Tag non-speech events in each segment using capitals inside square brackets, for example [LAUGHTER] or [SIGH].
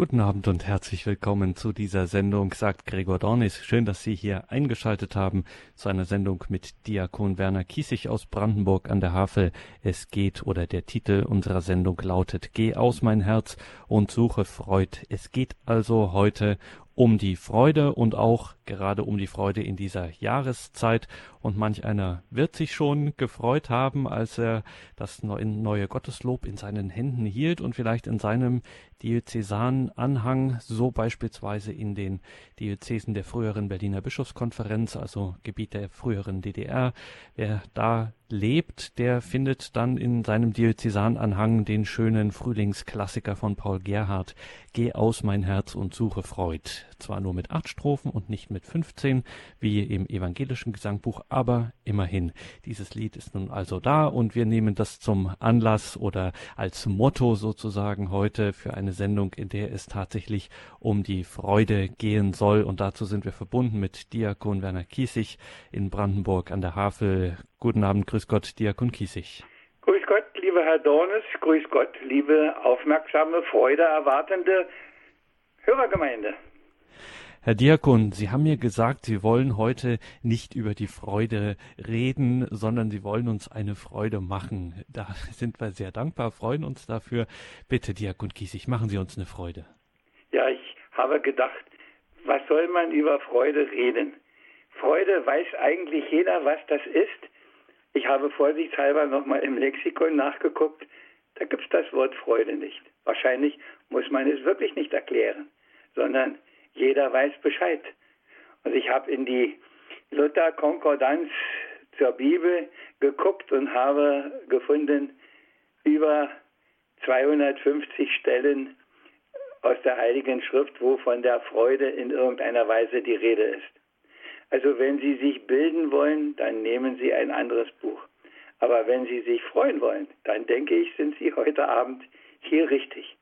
Guten Abend und herzlich willkommen zu dieser Sendung, sagt Gregor Dornis. Schön, dass Sie hier eingeschaltet haben zu einer Sendung mit Diakon Werner Kiesig aus Brandenburg an der Havel. Es geht oder der Titel unserer Sendung lautet Geh aus mein Herz und suche Freud. Es geht also heute um die Freude und auch gerade um die Freude in dieser Jahreszeit. Und manch einer wird sich schon gefreut haben, als er das neue Gotteslob in seinen Händen hielt und vielleicht in seinem Diözesananhang, so beispielsweise in den Diözesen der früheren Berliner Bischofskonferenz, also Gebiet der früheren DDR. Wer da lebt, der findet dann in seinem Diözesananhang den schönen Frühlingsklassiker von Paul Gerhardt, Geh aus mein Herz und suche Freud. Zwar nur mit acht Strophen und nicht mit 15, wie im evangelischen Gesangbuch, aber immerhin. Dieses Lied ist nun also da und wir nehmen das zum Anlass oder als Motto sozusagen heute für eine Sendung, in der es tatsächlich um die Freude gehen soll. Und dazu sind wir verbunden mit Diakon Werner Kiesig in Brandenburg an der Havel. Guten Abend, grüß Gott, Diakon Kiesig. Grüß Gott, lieber Herr Dornes, grüß Gott, liebe aufmerksame, Freude erwartende Hörergemeinde. Herr Diakon, Sie haben mir gesagt, Sie wollen heute nicht über die Freude reden, sondern Sie wollen uns eine Freude machen. Da [LAUGHS] sind wir sehr dankbar, freuen uns dafür. Bitte, Diakon Kiesig, machen Sie uns eine Freude. Ja, ich habe gedacht, was soll man über Freude reden? Freude weiß eigentlich jeder, was das ist. Ich habe vorsichtshalber nochmal im Lexikon nachgeguckt. Da gibt es das Wort Freude nicht. Wahrscheinlich muss man es wirklich nicht erklären, sondern jeder weiß Bescheid. Und ich habe in die Luther-Konkordanz zur Bibel geguckt und habe gefunden, über 250 Stellen aus der Heiligen Schrift, wo von der Freude in irgendeiner Weise die Rede ist. Also wenn Sie sich bilden wollen, dann nehmen Sie ein anderes Buch. Aber wenn Sie sich freuen wollen, dann denke ich, sind Sie heute Abend hier richtig.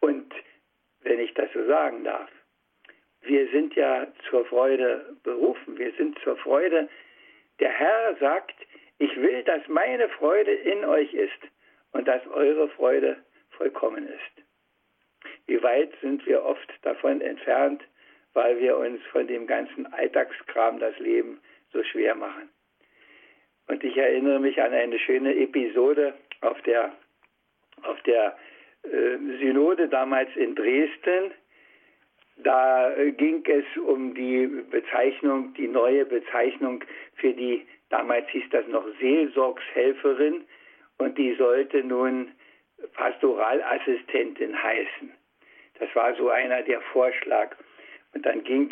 Und wenn ich das so sagen darf, wir sind ja zur Freude berufen. Wir sind zur Freude. Der Herr sagt, ich will, dass meine Freude in euch ist und dass eure Freude vollkommen ist. Wie weit sind wir oft davon entfernt, weil wir uns von dem ganzen Alltagskram das Leben so schwer machen. Und ich erinnere mich an eine schöne Episode auf der, auf der äh, Synode damals in Dresden. Da äh, ging es um die Bezeichnung, die neue Bezeichnung für die, damals hieß das noch Seelsorgshelferin und die sollte nun Pastoralassistentin heißen. Das war so einer der Vorschlag. Und dann ging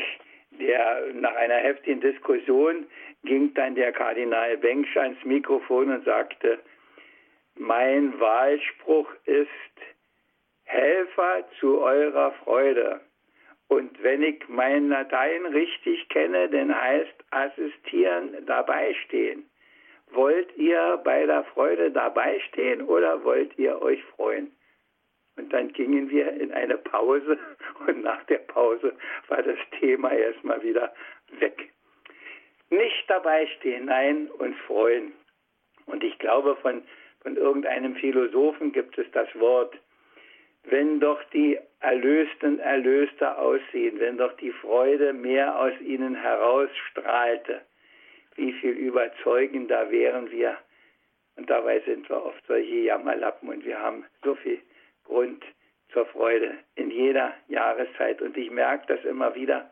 der, nach einer heftigen Diskussion, ging dann der Kardinal Bengsch ans Mikrofon und sagte, mein Wahlspruch ist Helfer zu eurer Freude. Und wenn ich mein Latein richtig kenne, dann heißt assistieren, dabei stehen. Wollt ihr bei der Freude dabei stehen oder wollt ihr euch freuen? Und dann gingen wir in eine Pause [LAUGHS] und nach der Pause war das Thema erstmal wieder weg. Nicht dabei stehen, nein, und freuen. Und ich glaube, von, von irgendeinem Philosophen gibt es das Wort wenn doch die Erlösten erlöster aussehen, wenn doch die Freude mehr aus ihnen herausstrahlte, wie viel überzeugender wären wir. Und dabei sind wir oft solche Jammerlappen und wir haben so viel Grund zur Freude in jeder Jahreszeit. Und ich merke das immer wieder.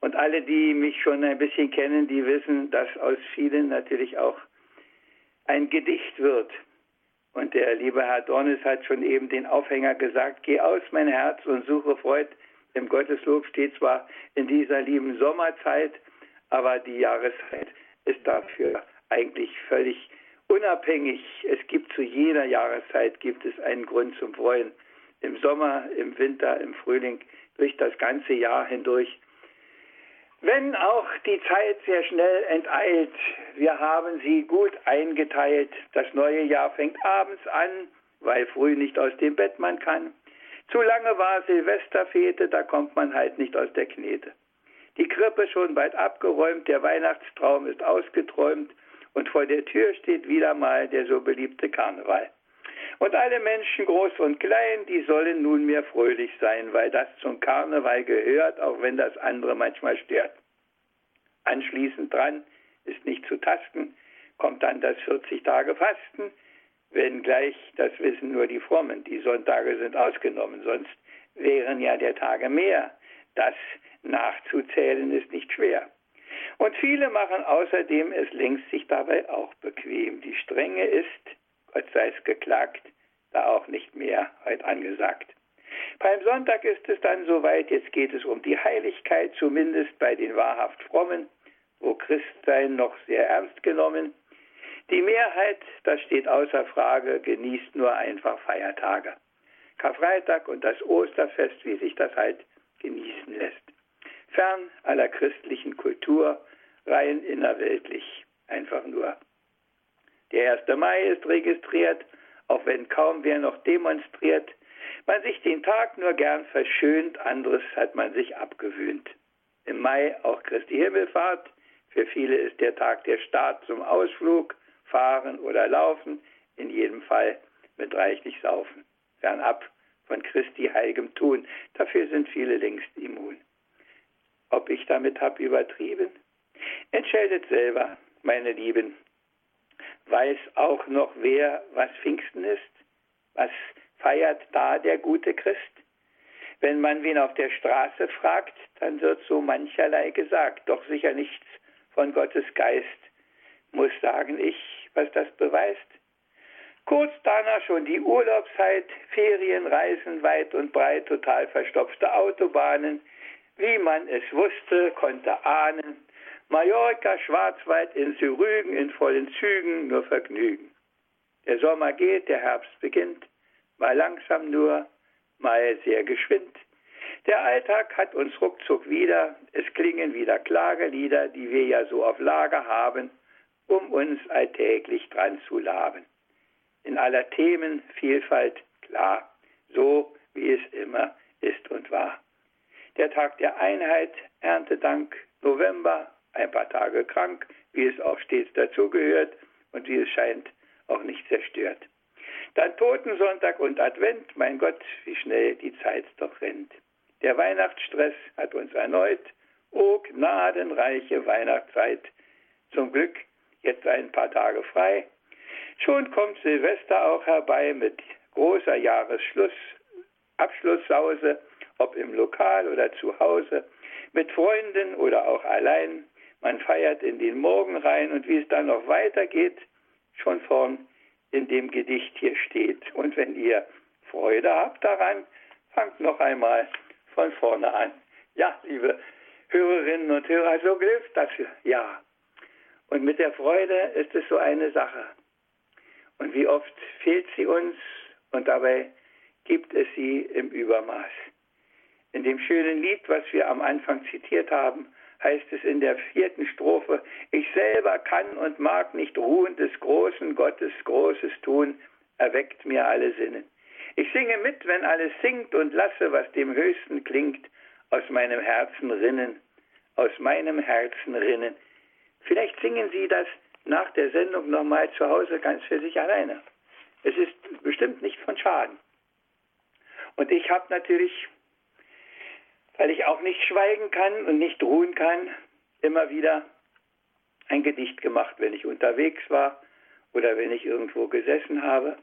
Und alle, die mich schon ein bisschen kennen, die wissen, dass aus vielen natürlich auch ein Gedicht wird. Und der liebe Herr Dornes hat schon eben den Aufhänger gesagt, geh aus mein Herz und suche Freud. Im Gotteslob steht zwar in dieser lieben Sommerzeit, aber die Jahreszeit ist dafür eigentlich völlig unabhängig. Es gibt zu jeder Jahreszeit gibt es einen Grund zum Freuen. Im Sommer, im Winter, im Frühling, durch das ganze Jahr hindurch. Wenn auch die Zeit sehr schnell enteilt, wir haben sie gut eingeteilt. Das neue Jahr fängt abends an, weil früh nicht aus dem Bett man kann. Zu lange war Silvesterfete, da kommt man halt nicht aus der Knete. Die Krippe schon bald abgeräumt, der Weihnachtstraum ist ausgeträumt und vor der Tür steht wieder mal der so beliebte Karneval. Und alle Menschen, groß und klein, die sollen nunmehr fröhlich sein, weil das zum Karneval gehört, auch wenn das andere manchmal stört. Anschließend dran ist nicht zu tasten, kommt dann das 40 Tage Fasten, wenngleich das wissen nur die Frommen, die Sonntage sind ausgenommen, sonst wären ja der Tage mehr. Das nachzuzählen ist nicht schwer. Und viele machen außerdem es längst sich dabei auch bequem. Die Strenge ist, Gott sei es geklagt, da auch nicht mehr heute angesagt. Beim Sonntag ist es dann soweit, jetzt geht es um die Heiligkeit, zumindest bei den wahrhaft Frommen, wo Christsein noch sehr ernst genommen. Die Mehrheit, das steht außer Frage, genießt nur einfach Feiertage. Karfreitag und das Osterfest, wie sich das halt genießen lässt. Fern aller christlichen Kultur, rein innerweltlich, einfach nur. Der 1. Mai ist registriert, auch wenn kaum wer noch demonstriert. Man sich den Tag nur gern verschönt, anderes hat man sich abgewöhnt. Im Mai auch Christi Himmelfahrt. Für viele ist der Tag der Start zum Ausflug, fahren oder laufen, in jedem Fall mit reichlich Saufen. Fernab von Christi heiligem Tun. Dafür sind viele längst immun. Ob ich damit hab übertrieben? Entscheidet selber, meine Lieben. Weiß auch noch wer, was Pfingsten ist? Was feiert da der gute Christ? Wenn man wen auf der Straße fragt, dann wird so mancherlei gesagt, doch sicher nichts von Gottes Geist. Muss sagen ich, was das beweist. Kurz danach schon die Urlaubszeit, Ferienreisen weit und breit, total verstopfte Autobahnen. Wie man es wusste, konnte ahnen. Mallorca, Schwarzwald, in Rügen in vollen Zügen, nur Vergnügen. Der Sommer geht, der Herbst beginnt, mal langsam nur, mal sehr geschwind. Der Alltag hat uns ruckzuck wieder, es klingen wieder Klagelieder, die wir ja so auf Lager haben, um uns alltäglich dran zu laben in aller Themenvielfalt klar, so wie es immer ist und war. Der Tag der Einheit, Erntedank, November, ein paar Tage krank, wie es auch stets dazugehört und wie es scheint auch nicht zerstört. Dann Totensonntag und Advent, mein Gott, wie schnell die Zeit doch rennt. Der Weihnachtsstress hat uns erneut, oh gnadenreiche Weihnachtszeit. Zum Glück jetzt ein paar Tage frei, Schon kommt Silvester auch herbei mit großer Jahresschluss, Abschlusssause, ob im Lokal oder zu Hause, mit Freunden oder auch allein. Man feiert in den Morgen rein und wie es dann noch weitergeht, schon vorn in dem Gedicht hier steht. Und wenn ihr Freude habt daran, fangt noch einmal von vorne an. Ja, liebe Hörerinnen und Hörer, so hilft das ja. Und mit der Freude ist es so eine Sache. Und wie oft fehlt sie uns und dabei gibt es sie im Übermaß. In dem schönen Lied, was wir am Anfang zitiert haben, heißt es in der vierten Strophe, ich selber kann und mag nicht ruhen des großen Gottes Großes tun, erweckt mir alle Sinnen. Ich singe mit, wenn alles singt und lasse, was dem Höchsten klingt, aus meinem Herzen rinnen, aus meinem Herzen rinnen. Vielleicht singen Sie das nach der Sendung nochmal zu Hause ganz für sich alleine. Es ist bestimmt nicht von Schaden. Und ich habe natürlich, weil ich auch nicht schweigen kann und nicht ruhen kann, immer wieder ein Gedicht gemacht, wenn ich unterwegs war oder wenn ich irgendwo gesessen habe.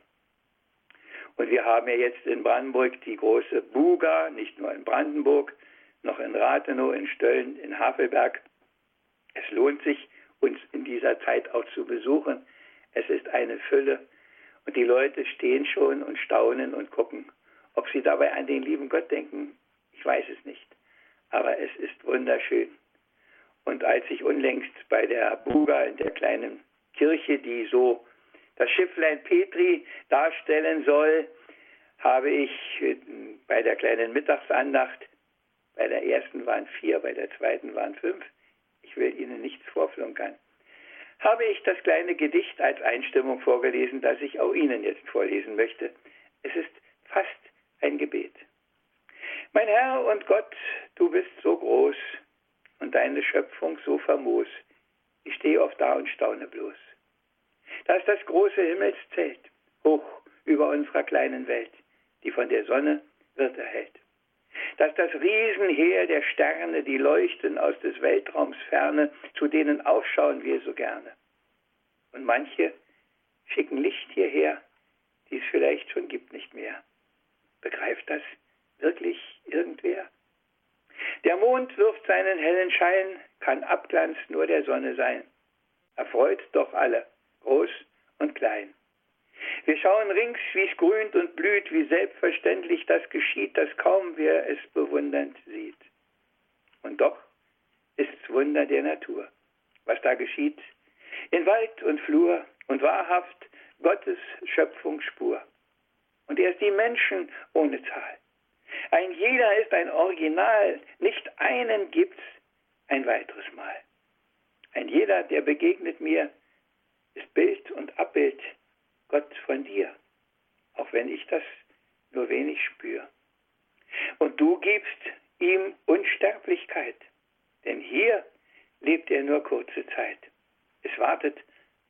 Und wir haben ja jetzt in Brandenburg die große Buga, nicht nur in Brandenburg, noch in Rathenow, in Stölln, in Havelberg. Es lohnt sich, uns in dieser Zeit auch zu besuchen. Es ist eine Fülle und die Leute stehen schon und staunen und gucken. Ob sie dabei an den lieben Gott denken, ich weiß es nicht. Aber es ist wunderschön. Und als ich unlängst bei der Buga in der kleinen Kirche, die so das Schifflein Petri darstellen soll, habe ich äh, bei der kleinen Mittagsandacht, bei der ersten waren vier, bei der zweiten waren fünf, ich will Ihnen nichts vorflunkern, habe ich das kleine Gedicht als Einstimmung vorgelesen, das ich auch Ihnen jetzt vorlesen möchte. Es ist fast ein Gebet. Mein Herr und Gott, du bist so groß und deine Schöpfung so famos. Ich stehe oft da und staune bloß. Da ist das große Himmelszelt, hoch über unserer kleinen Welt, die von der Sonne wird erhellt. Dass das Riesenheer der Sterne, die leuchten aus des Weltraums ferne, zu denen aufschauen wir so gerne. Und manche schicken Licht hierher, die es vielleicht schon gibt nicht mehr. Begreift das wirklich irgendwer? Der Mond wirft seinen hellen Schein, kann Abglanz nur der Sonne sein. Erfreut doch alle, groß und klein. Wir schauen rings, wie's grünt und blüht, wie selbstverständlich das geschieht, dass kaum wer es bewundernd sieht. Und doch ist's Wunder der Natur, was da geschieht, in Wald und Flur und wahrhaft Gottes Schöpfungsspur. Und erst die Menschen ohne Zahl. Ein jeder ist ein Original, nicht einen gibt's ein weiteres Mal. Ein jeder, der begegnet mir, ist Bild und Abbild Gott von dir, auch wenn ich das nur wenig spüre. Und du gibst ihm Unsterblichkeit, denn hier lebt er nur kurze Zeit. Es wartet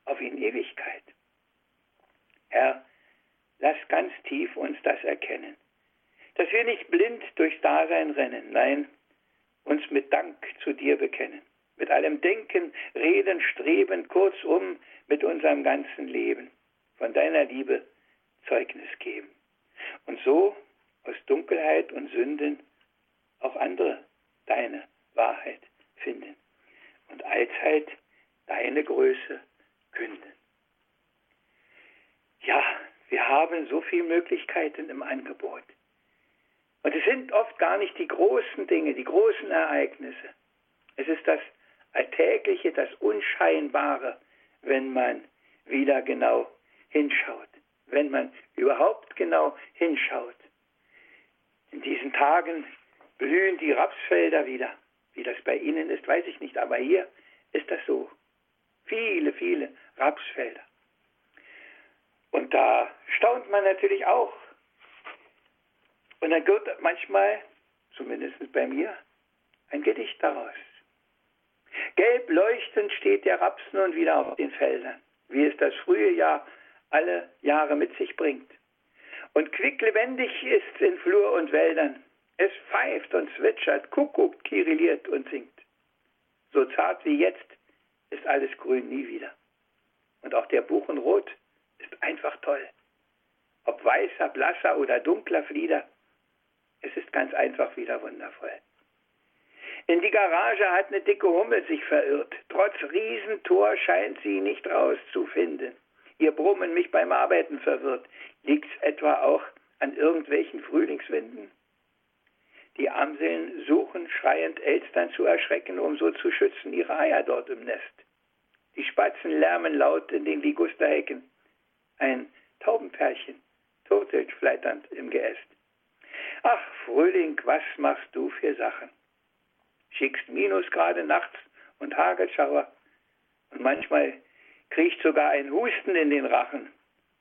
auf ihn Ewigkeit. Herr, lass ganz tief uns das erkennen, dass wir nicht blind durchs Dasein rennen, nein, uns mit Dank zu dir bekennen, mit allem Denken, Reden, Streben, kurzum mit unserem ganzen Leben von deiner Liebe Zeugnis geben. Und so aus Dunkelheit und Sünden auch andere deine Wahrheit finden und allzeit deine Größe künden. Ja, wir haben so viele Möglichkeiten im Angebot. Und es sind oft gar nicht die großen Dinge, die großen Ereignisse. Es ist das Alltägliche, das Unscheinbare, wenn man wieder genau hinschaut, wenn man überhaupt genau hinschaut. In diesen Tagen blühen die Rapsfelder wieder. Wie das bei Ihnen ist, weiß ich nicht, aber hier ist das so. Viele, viele Rapsfelder. Und da staunt man natürlich auch. Und dann wird manchmal, zumindest bei mir, ein Gedicht daraus. Gelb leuchtend steht der Raps nun wieder auf den Feldern, wie es das frühe Jahr alle Jahre mit sich bringt. Und quicklebendig ist in Flur und Wäldern. Es pfeift und zwitschert, kuckuckt, kirilliert und singt. So zart wie jetzt ist alles grün nie wieder. Und auch der Buchenrot ist einfach toll. Ob weißer, blasser oder dunkler Flieder, es ist ganz einfach wieder wundervoll. In die Garage hat eine dicke Hummel sich verirrt. Trotz Riesentor scheint sie nicht rauszufinden ihr Brummen mich beim Arbeiten verwirrt. Liegt's etwa auch an irgendwelchen Frühlingswinden? Die Amseln suchen schreiend Elstern zu erschrecken, um so zu schützen ihre Eier dort im Nest. Die Spatzen lärmen laut in den Ligusterhecken. Ein Taubenpärchen turtelt flatternd im Geäst. Ach, Frühling, was machst du für Sachen? Schickst Minusgrade nachts und Hagelschauer. Und manchmal kriecht sogar ein Husten in den Rachen.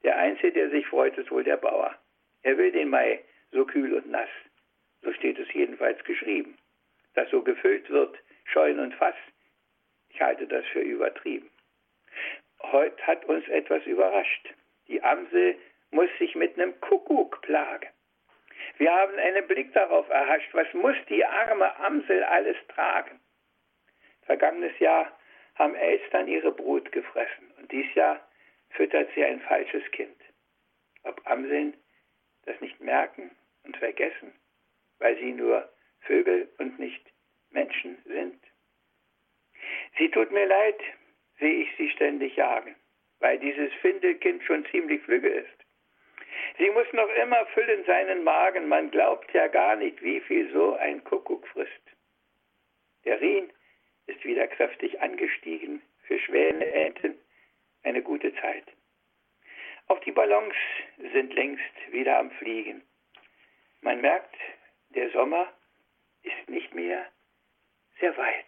Der Einzige, der sich freut, ist wohl der Bauer. Er will den Mai so kühl und nass. So steht es jedenfalls geschrieben. Dass so gefüllt wird, Scheun und Fass, ich halte das für übertrieben. Heute hat uns etwas überrascht. Die Amsel muss sich mit einem Kuckuck plagen. Wir haben einen Blick darauf erhascht, was muss die arme Amsel alles tragen. Vergangenes Jahr haben Elstern ihre Brut gefressen und dies Jahr füttert sie ein falsches Kind. Ob Amseln das nicht merken und vergessen, weil sie nur Vögel und nicht Menschen sind? Sie tut mir leid, sehe ich sie ständig jagen, weil dieses Findelkind schon ziemlich flügge ist. Sie muss noch immer füllen seinen Magen, man glaubt ja gar nicht, wie viel so ein Kuckuck frisst. Der Rien ist wieder kräftig angestiegen. Für Schwäne, Enten eine gute Zeit. Auch die Ballons sind längst wieder am Fliegen. Man merkt, der Sommer ist nicht mehr sehr weit.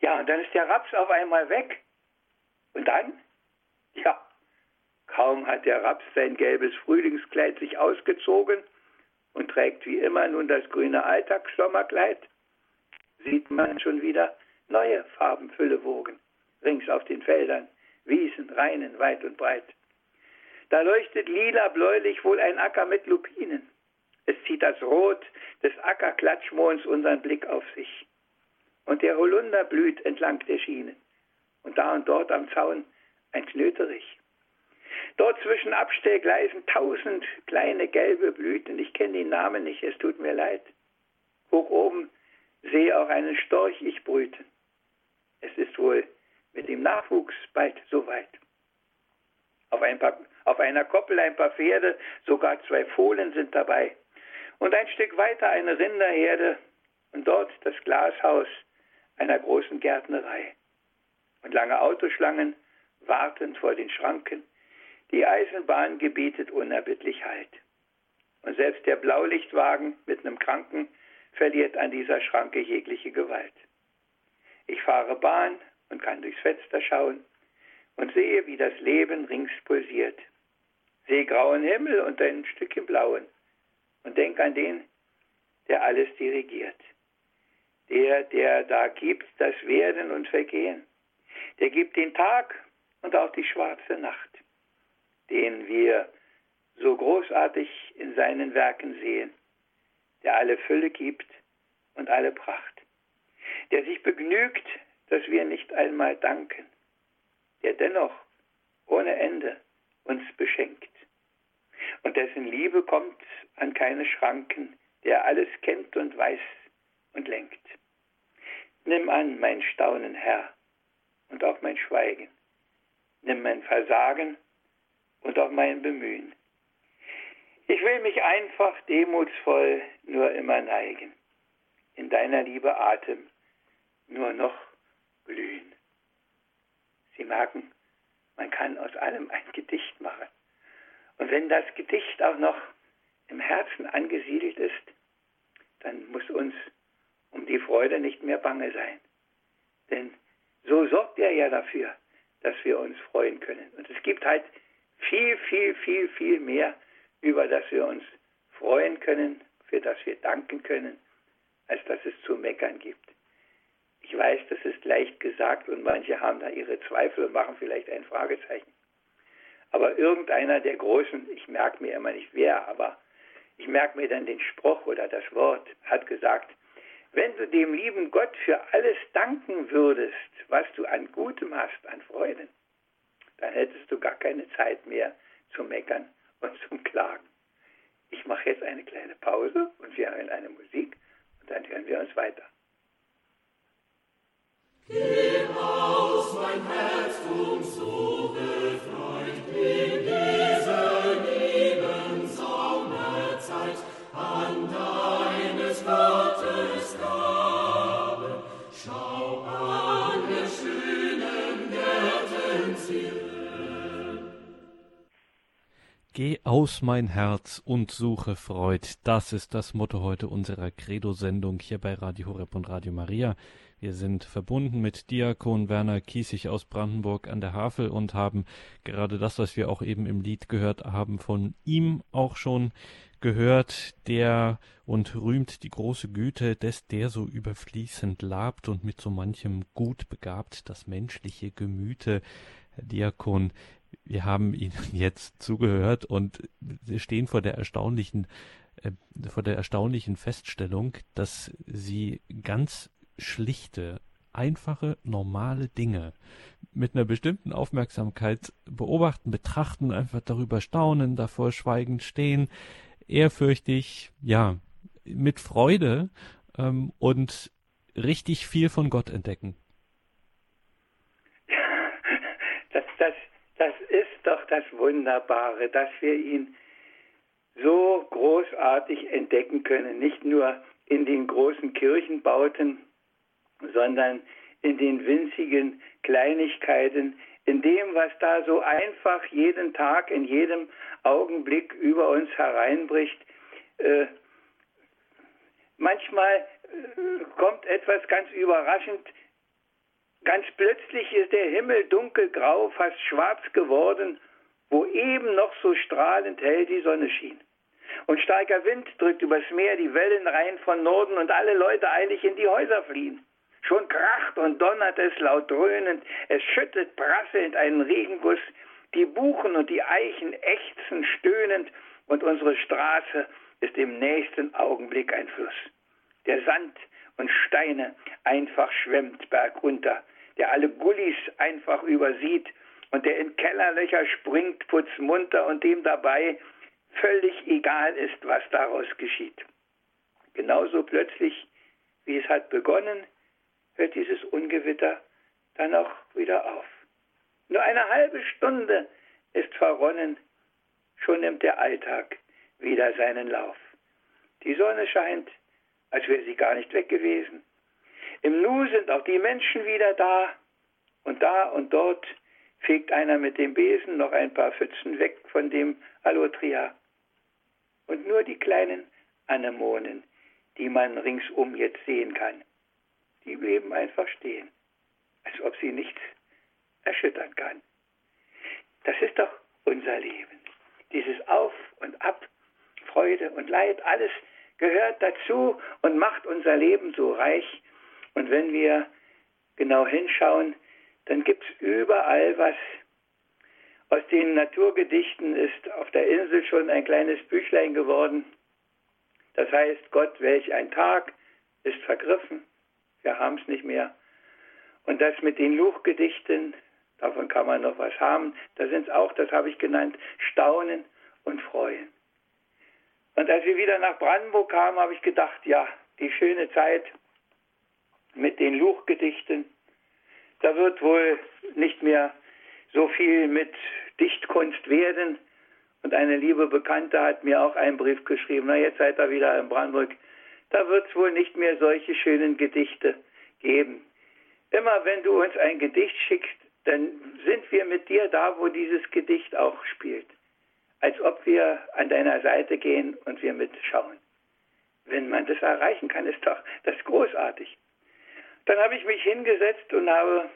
Ja, und dann ist der Raps auf einmal weg. Und dann? Ja, kaum hat der Raps sein gelbes Frühlingskleid sich ausgezogen und trägt wie immer nun das grüne Alltagssommerkleid, sieht man schon wieder neue Farbenfülle wogen, rings auf den Feldern, Wiesen, Rheinen, weit und breit. Da leuchtet lila bläulich wohl ein Acker mit Lupinen. Es zieht das Rot des Ackerklatschmonds unseren Blick auf sich. Und der Holunder blüht entlang der Schiene. Und da und dort am Zaun ein Knöterich. Dort zwischen Abstellgleisen tausend kleine gelbe Blüten. Ich kenne die Namen nicht, es tut mir leid. Hoch oben sehe auch einen Storch ich brüten. Es ist wohl mit dem Nachwuchs bald soweit. Auf, ein paar, auf einer Koppel ein paar Pferde, sogar zwei Fohlen sind dabei. Und ein Stück weiter eine Rinderherde und dort das Glashaus einer großen Gärtnerei. Und lange Autoschlangen warten vor den Schranken. Die Eisenbahn gebietet unerbittlich Halt. Und selbst der Blaulichtwagen mit einem Kranken verliert an dieser Schranke jegliche Gewalt. Ich fahre Bahn und kann durchs Fenster schauen und sehe, wie das Leben rings pulsiert. Sehe grauen Himmel und ein Stückchen blauen und denk an den, der alles dirigiert. Der, der da gibt das Werden und Vergehen. Der gibt den Tag und auch die schwarze Nacht, den wir so großartig in seinen Werken sehen, der alle Fülle gibt und alle Pracht, der sich begnügt, dass wir nicht einmal danken, der dennoch ohne Ende uns beschenkt und dessen Liebe kommt an keine Schranken, der alles kennt und weiß und lenkt. Nimm an mein Staunen, Herr, und auch mein Schweigen. Nimm mein Versagen und auch mein Bemühen. Ich will mich einfach demutsvoll nur immer neigen, in deiner Liebe Atem nur noch glühen. Sie merken, man kann aus allem ein Gedicht machen. Und wenn das Gedicht auch noch im Herzen angesiedelt ist, dann muss uns um die Freude nicht mehr bange sein. Denn so sorgt er ja dafür, dass wir uns freuen können. Und es gibt halt viel, viel, viel, viel mehr, über das wir uns freuen können, für das wir danken können, als dass es zu meckern gibt. Ich weiß, das ist leicht gesagt und manche haben da ihre Zweifel und machen vielleicht ein Fragezeichen. Aber irgendeiner der Großen, ich merke mir immer nicht wer, aber ich merke mir dann den Spruch oder das Wort, hat gesagt, wenn du dem lieben Gott für alles danken würdest, was du an Gutem hast, an Freuden, dann hättest du gar keine Zeit mehr zum Meckern und zum Klagen. Ich mache jetzt eine kleine Pause und wir hören eine Musik und dann hören wir uns weiter. Geh aus, mein Herz, und suche aus mein Herz und suche Freud. Das ist das Motto heute unserer Credo-Sendung hier bei Radio Horeb und Radio Maria. Wir sind verbunden mit Diakon Werner Kiesig aus Brandenburg an der Havel und haben gerade das, was wir auch eben im Lied gehört haben, von ihm auch schon gehört, der und rühmt die große Güte des, der so überfließend labt und mit so manchem Gut begabt das menschliche Gemüte. Herr Diakon, wir haben Ihnen [LAUGHS] jetzt zugehört und stehen vor der erstaunlichen äh, vor der erstaunlichen Feststellung, dass Sie ganz schlichte, einfache, normale Dinge mit einer bestimmten Aufmerksamkeit beobachten, betrachten, einfach darüber staunen, davor schweigend stehen, ehrfürchtig, ja, mit Freude ähm, und richtig viel von Gott entdecken. Das, das, das ist doch das Wunderbare, dass wir ihn so großartig entdecken können, nicht nur in den großen Kirchenbauten, sondern in den winzigen Kleinigkeiten, in dem, was da so einfach jeden Tag, in jedem Augenblick über uns hereinbricht. Äh, manchmal äh, kommt etwas ganz überraschend. Ganz plötzlich ist der Himmel dunkelgrau, fast schwarz geworden, wo eben noch so strahlend hell die Sonne schien. Und starker Wind drückt übers Meer die Wellen rein von Norden und alle Leute eilig in die Häuser fliehen. Schon kracht und donnert es laut dröhnend, es schüttet prasselnd einen Regenguss, Die Buchen und die Eichen ächzen stöhnend und unsere Straße ist im nächsten Augenblick ein Fluss. Der Sand und Steine einfach schwemmt bergunter, der alle Gullis einfach übersieht und der in Kellerlöcher springt putzmunter und dem dabei völlig egal ist, was daraus geschieht. Genauso plötzlich, wie es hat begonnen, hört dieses Ungewitter dann auch wieder auf. Nur eine halbe Stunde ist verronnen, schon nimmt der Alltag wieder seinen Lauf. Die Sonne scheint, als wäre sie gar nicht weg gewesen. Im Nu sind auch die Menschen wieder da und da und dort fegt einer mit dem Besen noch ein paar Pfützen weg von dem Allotria. Und nur die kleinen Anemonen, die man ringsum jetzt sehen kann, die bleiben einfach stehen, als ob sie nichts erschüttern kann. Das ist doch unser Leben. Dieses Auf und Ab, Freude und Leid, alles gehört dazu und macht unser Leben so reich. Und wenn wir genau hinschauen, dann gibt es überall was. Aus den Naturgedichten ist auf der Insel schon ein kleines Büchlein geworden. Das heißt, Gott, welch ein Tag ist vergriffen. Wir haben es nicht mehr. Und das mit den Luchgedichten, davon kann man noch was haben. Da sind es auch, das habe ich genannt, Staunen und Freuen. Und als wir wieder nach Brandenburg kamen, habe ich gedacht, ja, die schöne Zeit mit den Luchgedichten, da wird wohl nicht mehr so viel mit Dichtkunst werden. Und eine liebe Bekannte hat mir auch einen Brief geschrieben, na jetzt seid ihr wieder in Brandenburg, da wird es wohl nicht mehr solche schönen Gedichte geben. Immer wenn du uns ein Gedicht schickst, dann sind wir mit dir da, wo dieses Gedicht auch spielt. Als ob wir an deiner Seite gehen und wir mitschauen. Wenn man das erreichen kann, ist doch das großartig. Dann habe ich mich hingesetzt und habe,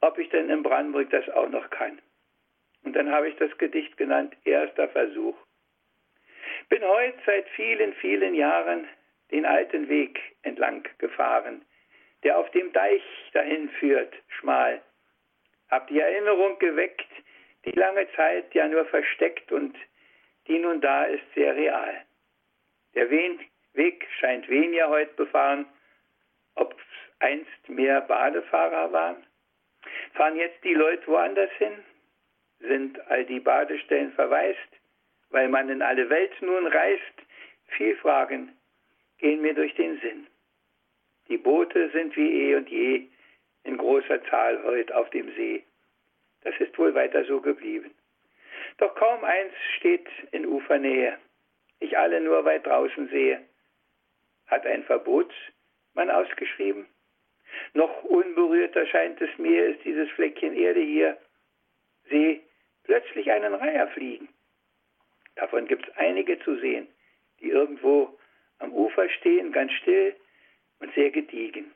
ob ich denn in Brandenburg das auch noch kann. Und dann habe ich das Gedicht genannt, erster Versuch. Bin heute seit vielen, vielen Jahren den alten Weg entlang gefahren, der auf dem Deich dahin führt, schmal. Hab die Erinnerung geweckt, die lange Zeit ja nur versteckt und die nun da ist sehr real. Der Weg scheint weniger heute befahren, ob einst mehr Badefahrer waren? Fahren jetzt die Leute woanders hin? Sind all die Badestellen verwaist, weil man in alle Welt nun reist? Viel Fragen gehen mir durch den Sinn. Die Boote sind wie eh und je in großer Zahl heute auf dem See. Das ist wohl weiter so geblieben. Doch kaum eins steht in Ufernähe. Ich alle nur weit draußen sehe. Hat ein Verbot man ausgeschrieben? Noch unberührter scheint es mir, ist dieses Fleckchen Erde hier. Sehe plötzlich einen Reiher fliegen. Davon gibt es einige zu sehen, die irgendwo am Ufer stehen, ganz still und sehr gediegen.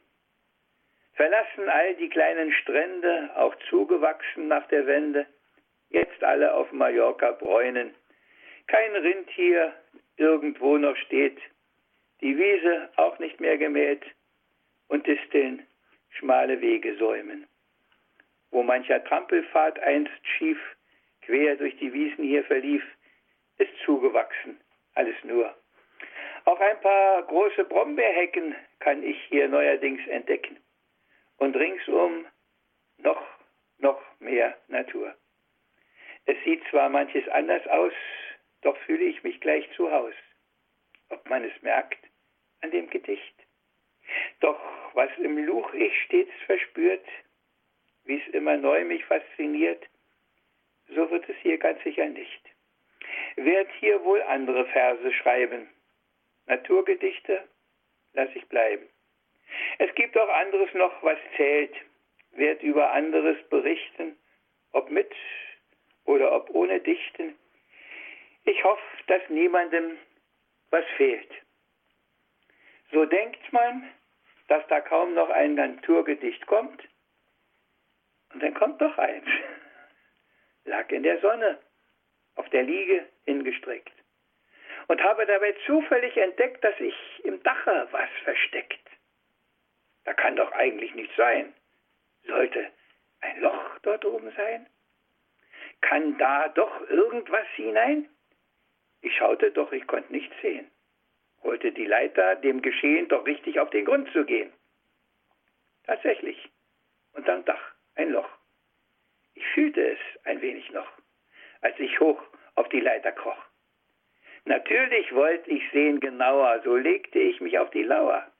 Verlassen all die kleinen Strände, auch zugewachsen nach der Wende, jetzt alle auf Mallorca bräunen. Kein Rindtier irgendwo noch steht, die Wiese auch nicht mehr gemäht, und Disteln schmale Wege säumen. Wo mancher Trampelpfad einst schief quer durch die Wiesen hier verlief, ist zugewachsen, alles nur. Auch ein paar große Brombeerhecken kann ich hier neuerdings entdecken. Und ringsum noch, noch mehr Natur. Es sieht zwar manches anders aus, doch fühle ich mich gleich zu Haus. Ob man es merkt an dem Gedicht. Doch was im Luch ich stets verspürt, wie es immer neu mich fasziniert, so wird es hier ganz sicher nicht. Werd hier wohl andere Verse schreiben. Naturgedichte lass ich bleiben. Es gibt auch anderes noch, was zählt. Werd über anderes berichten, ob mit oder ob ohne Dichten. Ich hoffe, dass niemandem was fehlt. So denkt man, dass da kaum noch ein Naturgedicht kommt. Und dann kommt doch eins. [LAUGHS] Lag in der Sonne, auf der Liege hingestreckt. Und habe dabei zufällig entdeckt, dass sich im Dache was versteckt. Da kann doch eigentlich nichts sein. Sollte ein Loch dort oben sein? kann da doch irgendwas hinein? Ich schaute, doch ich konnte nichts sehen. Holte die Leiter, dem Geschehen doch richtig auf den Grund zu gehen. Tatsächlich. Unterm Dach ein Loch. Ich fühlte es ein wenig noch, als ich hoch auf die Leiter kroch. Natürlich wollte ich sehen genauer, so legte ich mich auf die Lauer.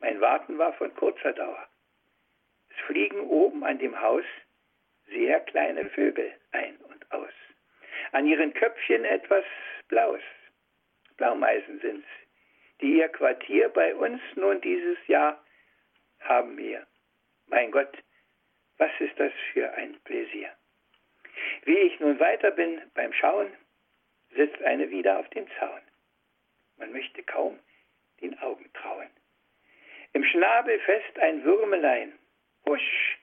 Mein Warten war von kurzer Dauer. Es fliegen oben an dem Haus sehr kleine Vögel ein und aus. An ihren Köpfchen etwas Blaues. Blaumeisen sind's, die ihr Quartier bei uns nun dieses Jahr haben wir. Mein Gott, was ist das für ein Pläsier. Wie ich nun weiter bin beim Schauen, sitzt eine wieder auf dem Zaun. Man möchte kaum den Augen trauen. Im Schnabel fest ein Würmelein. Husch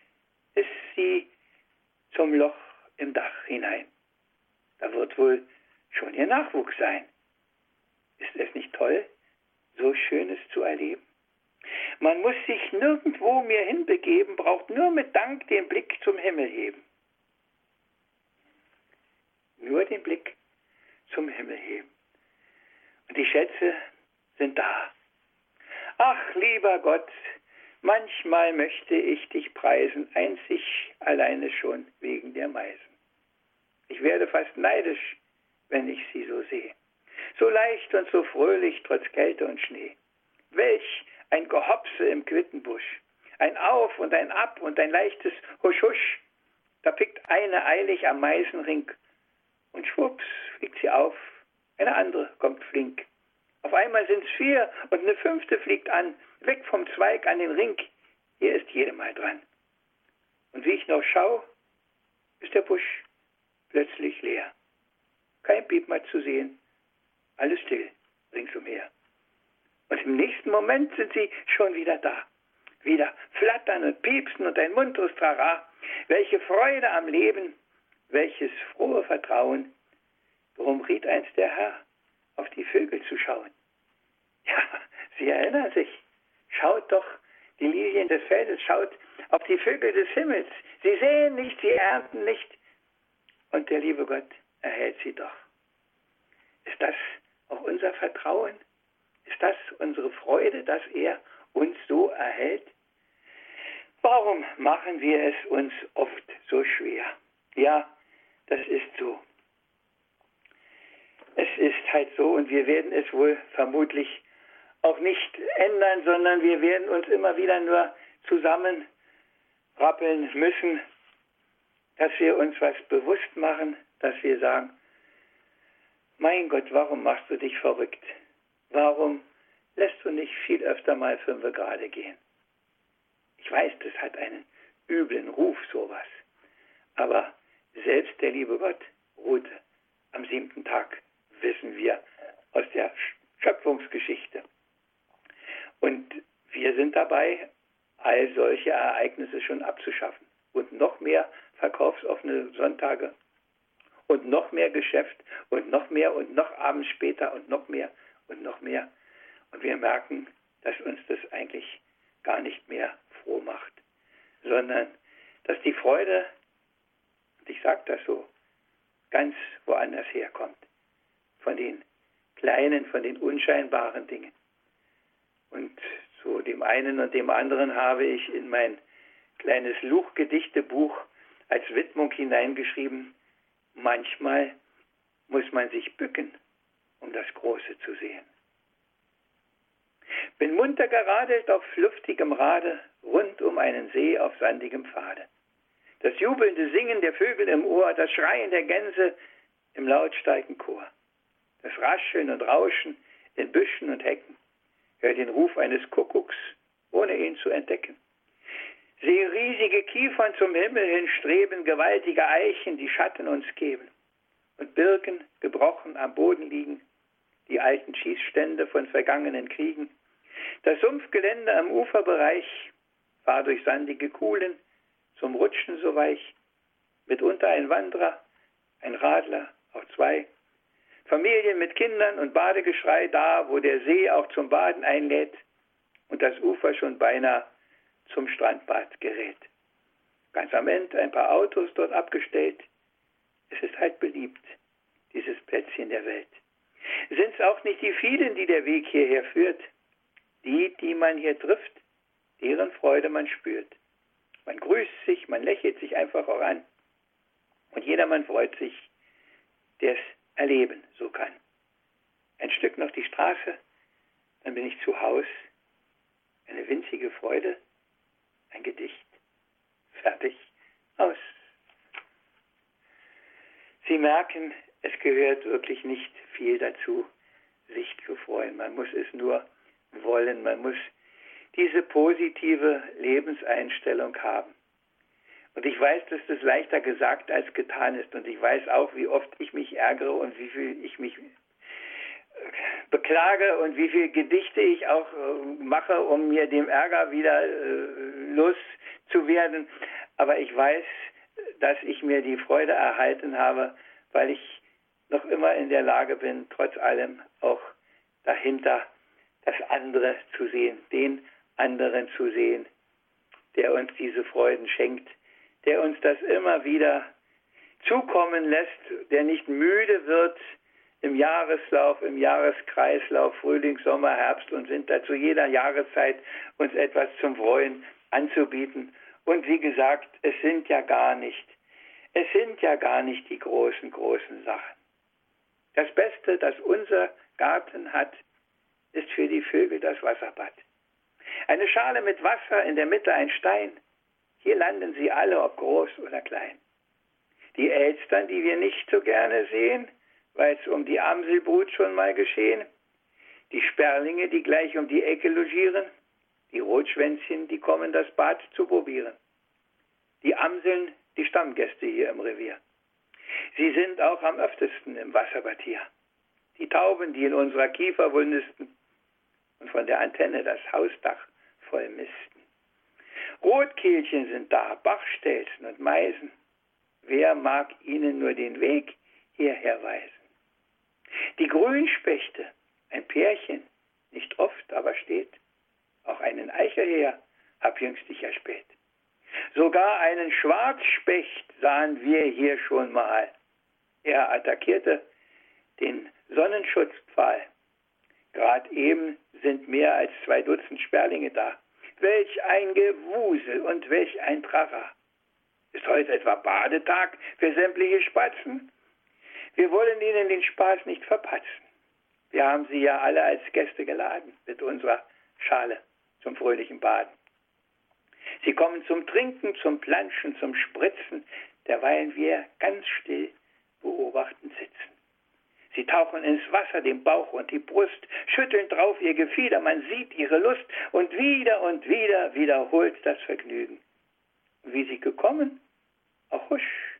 ist sie zum Loch im Dach hinein. Da wird wohl schon ihr Nachwuchs sein. Ist es nicht toll, so Schönes zu erleben? Man muss sich nirgendwo mehr hinbegeben, braucht nur mit Dank den Blick zum Himmel heben. Nur den Blick zum Himmel heben. Und die Schätze sind da. Ach, lieber Gott, manchmal möchte ich dich preisen, einzig alleine schon wegen der Meisen. Ich werde fast neidisch, wenn ich sie so sehe. So leicht und so fröhlich trotz Kälte und Schnee. Welch ein Gehopse im Quittenbusch. Ein Auf und ein Ab und ein leichtes Husch Husch. Da pickt eine eilig am Meisenring und schwupps fliegt sie auf. Eine andere kommt flink. Auf einmal sind's vier und eine fünfte fliegt an, weg vom Zweig an den Ring. Hier ist jede mal dran. Und wie ich noch schau, ist der Busch plötzlich leer. Kein Piep mehr zu sehen. Alles still ringsumher. Und im nächsten Moment sind sie schon wieder da. Wieder flattern und piepsen und ein munteres Trara. Welche Freude am Leben, welches frohe Vertrauen. Worum riet einst der Herr, auf die Vögel zu schauen? Ja, [LAUGHS] Sie erinnern sich. Schaut doch die Lilien des Feldes, schaut auf die Vögel des Himmels. Sie sehen nicht, sie ernten nicht. Und der liebe Gott erhält sie doch. Ist das auch unser Vertrauen? Ist das unsere Freude, dass er uns so erhält? Warum machen wir es uns oft so schwer? Ja, das ist so. Es ist halt so und wir werden es wohl vermutlich auch nicht ändern, sondern wir werden uns immer wieder nur zusammenrappeln müssen, dass wir uns was bewusst machen, dass wir sagen, mein Gott, warum machst du dich verrückt? Warum lässt du nicht viel öfter mal fünf gerade gehen? Ich weiß, das hat einen üblen Ruf, sowas. Aber selbst der liebe Gott ruhte am siebten Tag, wissen wir aus der Schöpfungsgeschichte. Und wir sind dabei, all solche Ereignisse schon abzuschaffen. Und noch mehr verkaufsoffene Sonntage und noch mehr Geschäft und noch mehr und noch abends später und noch mehr und noch mehr. Und wir merken, dass uns das eigentlich gar nicht mehr froh macht, sondern dass die Freude, und ich sage das so, ganz woanders herkommt. Von den kleinen, von den unscheinbaren Dingen. Und zu dem einen und dem anderen habe ich in mein kleines Luchgedichtebuch als Widmung hineingeschrieben, manchmal muss man sich bücken, um das Große zu sehen. Bin munter geradelt auf luftigem Rade, rund um einen See auf sandigem Pfade. Das jubelnde Singen der Vögel im Ohr, das Schreien der Gänse im lautstarken Chor. Das Rascheln und Rauschen in Büschen und Hecken. Hör den Ruf eines Kuckucks, ohne ihn zu entdecken. Sehe riesige Kiefern zum Himmel hin streben, gewaltige Eichen, die Schatten uns geben und Birken gebrochen am Boden liegen, die alten Schießstände von vergangenen Kriegen. Das Sumpfgelände am Uferbereich war durch sandige Kuhlen zum Rutschen so weich, mitunter ein Wanderer, ein Radler, auch zwei, Familien mit Kindern und Badegeschrei da, wo der See auch zum Baden einlädt und das Ufer schon beinahe zum Strandbad gerät. Ganz am Ende ein paar Autos dort abgestellt, Es ist halt beliebt, dieses Plätzchen der Welt. Sind es auch nicht die vielen, die der Weg hierher führt? Die, die man hier trifft, deren Freude man spürt. Man grüßt sich, man lächelt sich einfach auch an. Und jedermann freut sich, der es erleben so kann. Ein Stück noch die Straße, dann bin ich zu Haus. Eine winzige Freude, ein Gedicht, fertig, aus. Sie merken, es gehört wirklich nicht viel dazu, sich zu freuen. Man muss es nur wollen. Man muss diese positive Lebenseinstellung haben. Und ich weiß, dass das leichter gesagt als getan ist. Und ich weiß auch, wie oft ich mich ärgere und wie viel ich mich beklage und wie viele Gedichte ich auch äh, mache, um mir dem Ärger wieder äh, loszuwerden. Aber ich weiß, dass ich mir die Freude erhalten habe, weil ich noch immer in der Lage bin, trotz allem auch dahinter das andere zu sehen, den anderen zu sehen, der uns diese Freuden schenkt, der uns das immer wieder zukommen lässt, der nicht müde wird, im Jahreslauf, im Jahreskreislauf, Frühling, Sommer, Herbst und Winter, zu jeder Jahreszeit uns etwas zum Freuen anzubieten. Und wie gesagt, es sind ja gar nicht, es sind ja gar nicht die großen, großen Sachen. Das Beste, das unser Garten hat, ist für die Vögel das Wasserbad. Eine Schale mit Wasser, in der Mitte ein Stein. Hier landen sie alle, ob groß oder klein. Die Elstern, die wir nicht so gerne sehen, weil es um die Amselbrut schon mal geschehen. Die Sperlinge, die gleich um die Ecke logieren. Die Rotschwänzchen, die kommen, das Bad zu probieren. Die Amseln, die Stammgäste hier im Revier. Sie sind auch am öftesten im Wasserbad hier. Die Tauben, die in unserer Kiefer wohl nisten und von der Antenne das Hausdach voll misten. Rotkehlchen sind da, Bachstelzen und Meisen. Wer mag ihnen nur den Weg hierher weisen? Die Grünspechte, ein Pärchen, nicht oft, aber steht, auch einen Eichel her, hab jüngst ich erspäht. Sogar einen Schwarzspecht sahen wir hier schon mal. Er attackierte den Sonnenschutzpfahl. Gerade eben sind mehr als zwei Dutzend Sperlinge da. Welch ein Gewusel und welch ein Trara. Ist heute etwa Badetag für sämtliche Spatzen? Wir wollen Ihnen den Spaß nicht verpatzen. Wir haben Sie ja alle als Gäste geladen mit unserer Schale zum fröhlichen Baden. Sie kommen zum Trinken, zum Planschen, zum Spritzen, derweilen wir ganz still beobachtend sitzen. Sie tauchen ins Wasser, den Bauch und die Brust, schütteln drauf ihr Gefieder, man sieht ihre Lust und wieder und wieder wiederholt das Vergnügen. Wie sie gekommen, auch husch,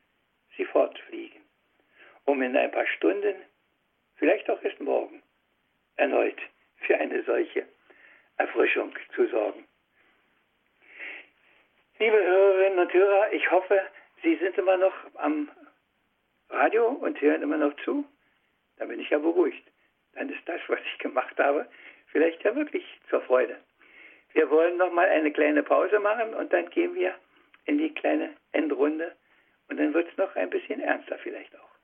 sie fortfliegen, um in ein paar Stunden, vielleicht auch erst morgen, erneut für eine solche Erfrischung zu sorgen. Liebe Hörerinnen und Hörer, ich hoffe, Sie sind immer noch am Radio und hören immer noch zu. Da bin ich ja beruhigt. Dann ist das, was ich gemacht habe, vielleicht ja wirklich zur Freude. Wir wollen noch mal eine kleine Pause machen und dann gehen wir in die kleine Endrunde und dann wird es noch ein bisschen ernster vielleicht auch.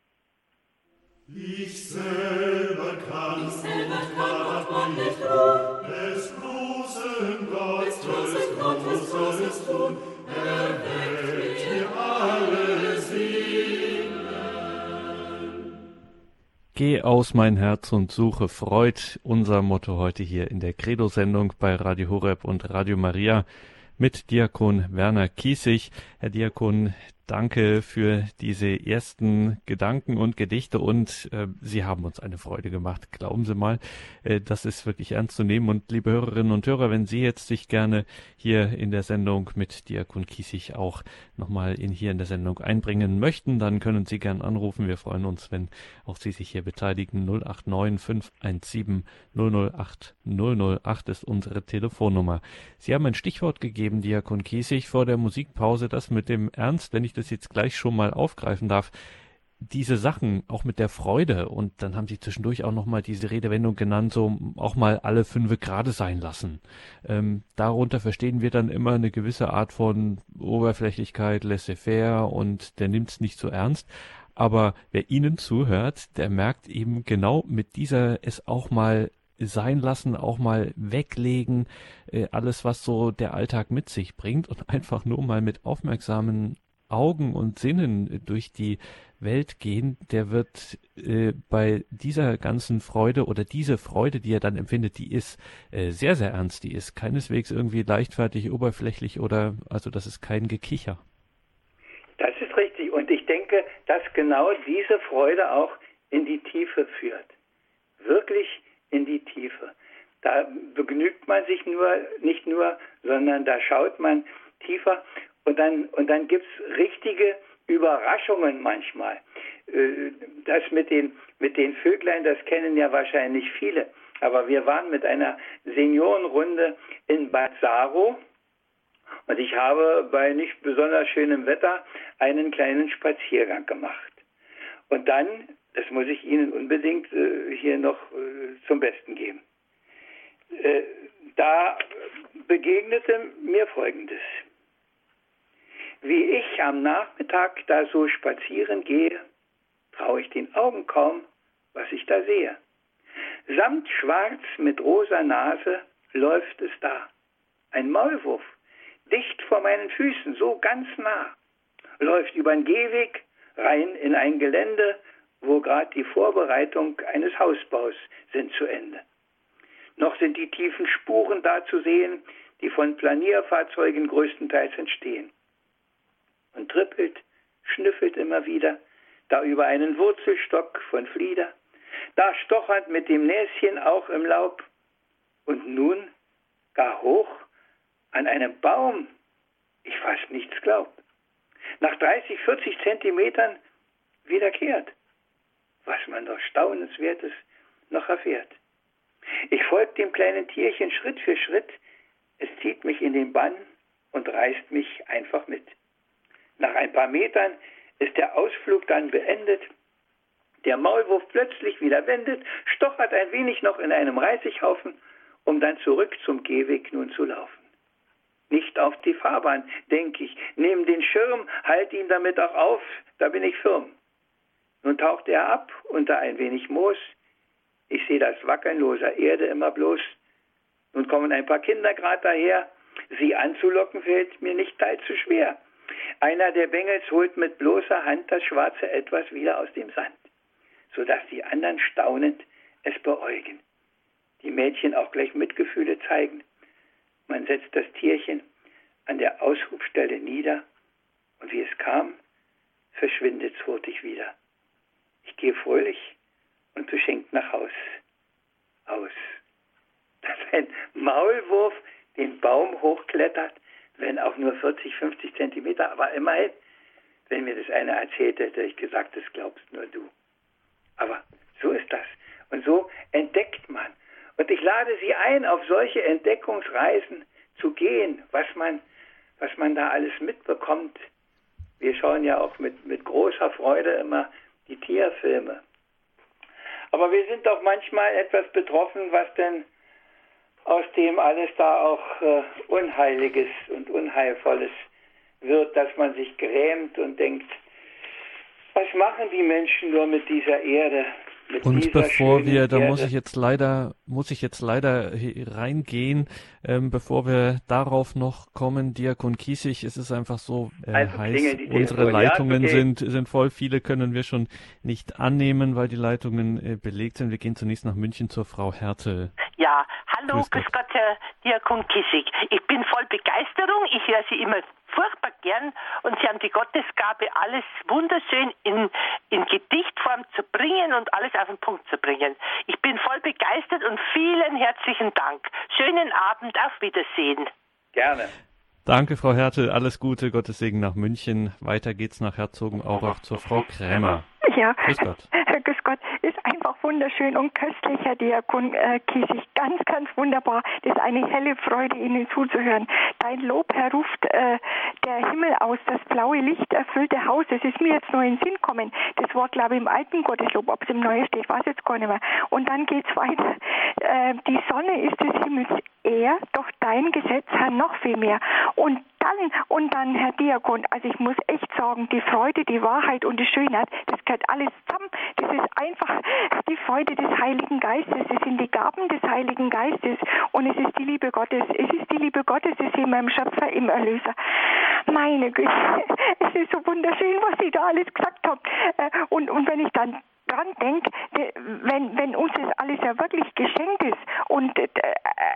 Ich selber kann, ich selber kann Gott nicht tun, des großen Gottes, des großen Gottes Großes tun, erweckt mir alle Seelen. Geh aus mein Herz und suche Freud, unser Motto heute hier in der Credo-Sendung bei Radio Horeb und Radio Maria mit Diakon Werner Kiesig. Herr Diakon, Danke für diese ersten Gedanken und Gedichte und äh, Sie haben uns eine Freude gemacht. Glauben Sie mal, äh, das ist wirklich ernst zu nehmen. Und liebe Hörerinnen und Hörer, wenn Sie jetzt sich gerne hier in der Sendung mit Diakon Kiesig auch nochmal in hier in der Sendung einbringen möchten, dann können Sie gern anrufen. Wir freuen uns, wenn auch Sie sich hier beteiligen. 089 517 008 008 ist unsere Telefonnummer. Sie haben ein Stichwort gegeben, Diakon Kiesig, vor der Musikpause, das mit dem Ernst, wenn ich das jetzt gleich schon mal aufgreifen darf, diese Sachen, auch mit der Freude, und dann haben sie zwischendurch auch nochmal diese Redewendung genannt, so auch mal alle fünfe gerade sein lassen. Ähm, darunter verstehen wir dann immer eine gewisse Art von Oberflächlichkeit, laissez-faire und der nimmt es nicht so ernst. Aber wer Ihnen zuhört, der merkt eben genau mit dieser es auch mal sein lassen, auch mal weglegen, äh, alles, was so der Alltag mit sich bringt und [LAUGHS] einfach nur mal mit aufmerksamen Augen und Sinnen durch die Welt gehen, der wird äh, bei dieser ganzen Freude oder diese Freude, die er dann empfindet, die ist äh, sehr, sehr ernst. Die ist keineswegs irgendwie leichtfertig, oberflächlich oder, also das ist kein Gekicher. Das ist richtig. Und ich denke, dass genau diese Freude auch in die Tiefe führt. Wirklich in die Tiefe. Da begnügt man sich nur, nicht nur, sondern da schaut man tiefer und dann, und dann gibt es richtige Überraschungen manchmal. Äh, das mit den, mit den Vöglein, das kennen ja wahrscheinlich viele. Aber wir waren mit einer Seniorenrunde in Bad Saro und ich habe bei nicht besonders schönem Wetter einen kleinen Spaziergang gemacht. Und dann, das muss ich Ihnen unbedingt äh, hier noch äh, zum Besten geben, da begegnete mir Folgendes. Wie ich am Nachmittag da so spazieren gehe, traue ich den Augen kaum, was ich da sehe. Samt schwarz mit rosa Nase läuft es da. Ein Maulwurf, dicht vor meinen Füßen, so ganz nah, läuft über den Gehweg rein in ein Gelände, wo gerade die Vorbereitung eines Hausbaus sind zu Ende. Noch sind die tiefen Spuren da zu sehen, die von Planierfahrzeugen größtenteils entstehen und trippelt, schnüffelt immer wieder, da über einen Wurzelstock von Flieder, da stochert mit dem Näschen auch im Laub und nun gar hoch an einem Baum, ich fast nichts glaub, nach 30, 40 Zentimetern wiederkehrt, was man doch Staunenswertes noch erfährt. Ich folge dem kleinen Tierchen Schritt für Schritt, es zieht mich in den Bann und reißt mich einfach mit. Nach ein paar Metern ist der Ausflug dann beendet. Der Maulwurf plötzlich wieder wendet, stochert ein wenig noch in einem Reisighaufen, um dann zurück zum Gehweg nun zu laufen. Nicht auf die Fahrbahn, denke ich, nehme den Schirm, halte ihn damit auch auf, da bin ich firm. Nun taucht er ab unter ein wenig Moos. Ich sehe das Wackeln loser Erde immer bloß. Nun kommen ein paar Kinder grad daher. Sie anzulocken fällt mir nicht allzu schwer. Einer der Bengels holt mit bloßer Hand das schwarze Etwas wieder aus dem Sand, sodass die anderen staunend es beäugen. Die Mädchen auch gleich Mitgefühle zeigen. Man setzt das Tierchen an der Aushubstelle nieder und wie es kam, verschwindet es hurtig wieder. Ich gehe fröhlich und beschenkt nach Haus aus. [LAUGHS] Dass ein Maulwurf den Baum hochklettert, wenn auch nur 40, 50 Zentimeter, aber immerhin, wenn mir das einer erzählt hätte, ich gesagt, das glaubst nur du. Aber so ist das. Und so entdeckt man. Und ich lade Sie ein, auf solche Entdeckungsreisen zu gehen, was man, was man da alles mitbekommt. Wir schauen ja auch mit, mit großer Freude immer die Tierfilme. Aber wir sind doch manchmal etwas betroffen, was denn aus dem alles da auch äh, Unheiliges und Unheilvolles wird, dass man sich grämt und denkt, was machen die Menschen nur mit dieser Erde? Und bevor wir, da muss ich jetzt leider, muss ich jetzt leider reingehen, ähm, bevor wir darauf noch kommen, Diakon Kiesig, es ist einfach so äh, also heiß, unsere Leitungen ja, okay. sind, sind voll, viele können wir schon nicht annehmen, weil die Leitungen äh, belegt sind. Wir gehen zunächst nach München zur Frau Hertel. Ja, hallo, grüß Gott, grüß Gott Herr Diakon Kiesig. Ich bin voll Begeisterung, ich höre Sie immer furchtbar gern und Sie haben die Gottesgabe, alles wunderschön in, in Gedichtform zu bringen und alles auf den Punkt zu bringen. Ich bin voll begeistert und vielen herzlichen Dank. Schönen Abend, auf Wiedersehen. Gerne. Danke, Frau Hertel. Alles Gute, Gottes Segen nach München. Weiter geht's nach Herzogenaurach zur Frau Krämer. Ja, Grüß Gott. Herr Grüß Gott, ist einfach wunderschön und köstlich, Herr Diakon äh, Kiesig. Ganz, ganz wunderbar. Das ist eine helle Freude, Ihnen zuzuhören. Dein Lob, Herr, ruft äh, der Himmel aus, das blaue Licht erfüllte Haus. Es ist mir jetzt nur in den Sinn gekommen. Das Wort, glaube ich, im alten Gotteslob, ob es im Neuen steht, weiß jetzt gar nicht mehr. Und dann geht's weiter. Äh, die Sonne ist des Himmels er, doch dein Gesetz, Herr, noch viel mehr. Und dann, und dann, Herr Diakon, also ich muss echt sagen, die Freude, die Wahrheit und die Schönheit, das gehört alles zusammen. Das ist einfach die Freude des Heiligen Geistes. Es sind die Gaben des Heiligen Geistes und es ist die Liebe Gottes. Es ist die Liebe Gottes, es ist immer im Schöpfer, im Erlöser. Meine Güte, [LAUGHS] es ist so wunderschön, was Sie da alles gesagt haben. Äh, und, und wenn ich dann dran denke, wenn, wenn uns das alles ja wirklich geschenkt ist und äh,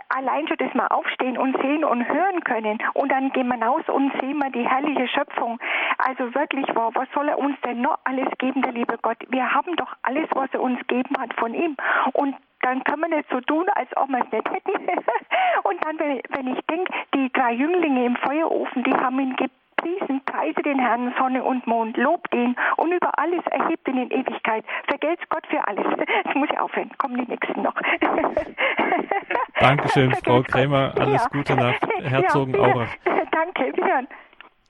allein schon das mal aufstehen und sehen und hören können und dann gehen wir raus und sehen wir die herrliche Schöpfung. Also wirklich, wow, was soll er uns denn noch alles geben, der liebe Gott? Wir haben doch alles, was er uns gegeben hat von ihm. Und dann kann man nicht so tun, als ob wir es nicht hätten. [LAUGHS] und dann, wenn, ich denke, die drei Jünglinge im Feuerofen, die haben ihn gepriesen Priesen, preise den Herrn, Sonne und Mond, lobt ihn und über alles erhebt ihn in Ewigkeit. Vergelt's Gott für alles. Jetzt [LAUGHS] muss ich aufhören. Kommen die nächsten noch. [LAUGHS] Dankeschön, Frau Krämer. Alles ja. Gute nach Herzogenaurach. [LAUGHS] Ja, danke, wir hören.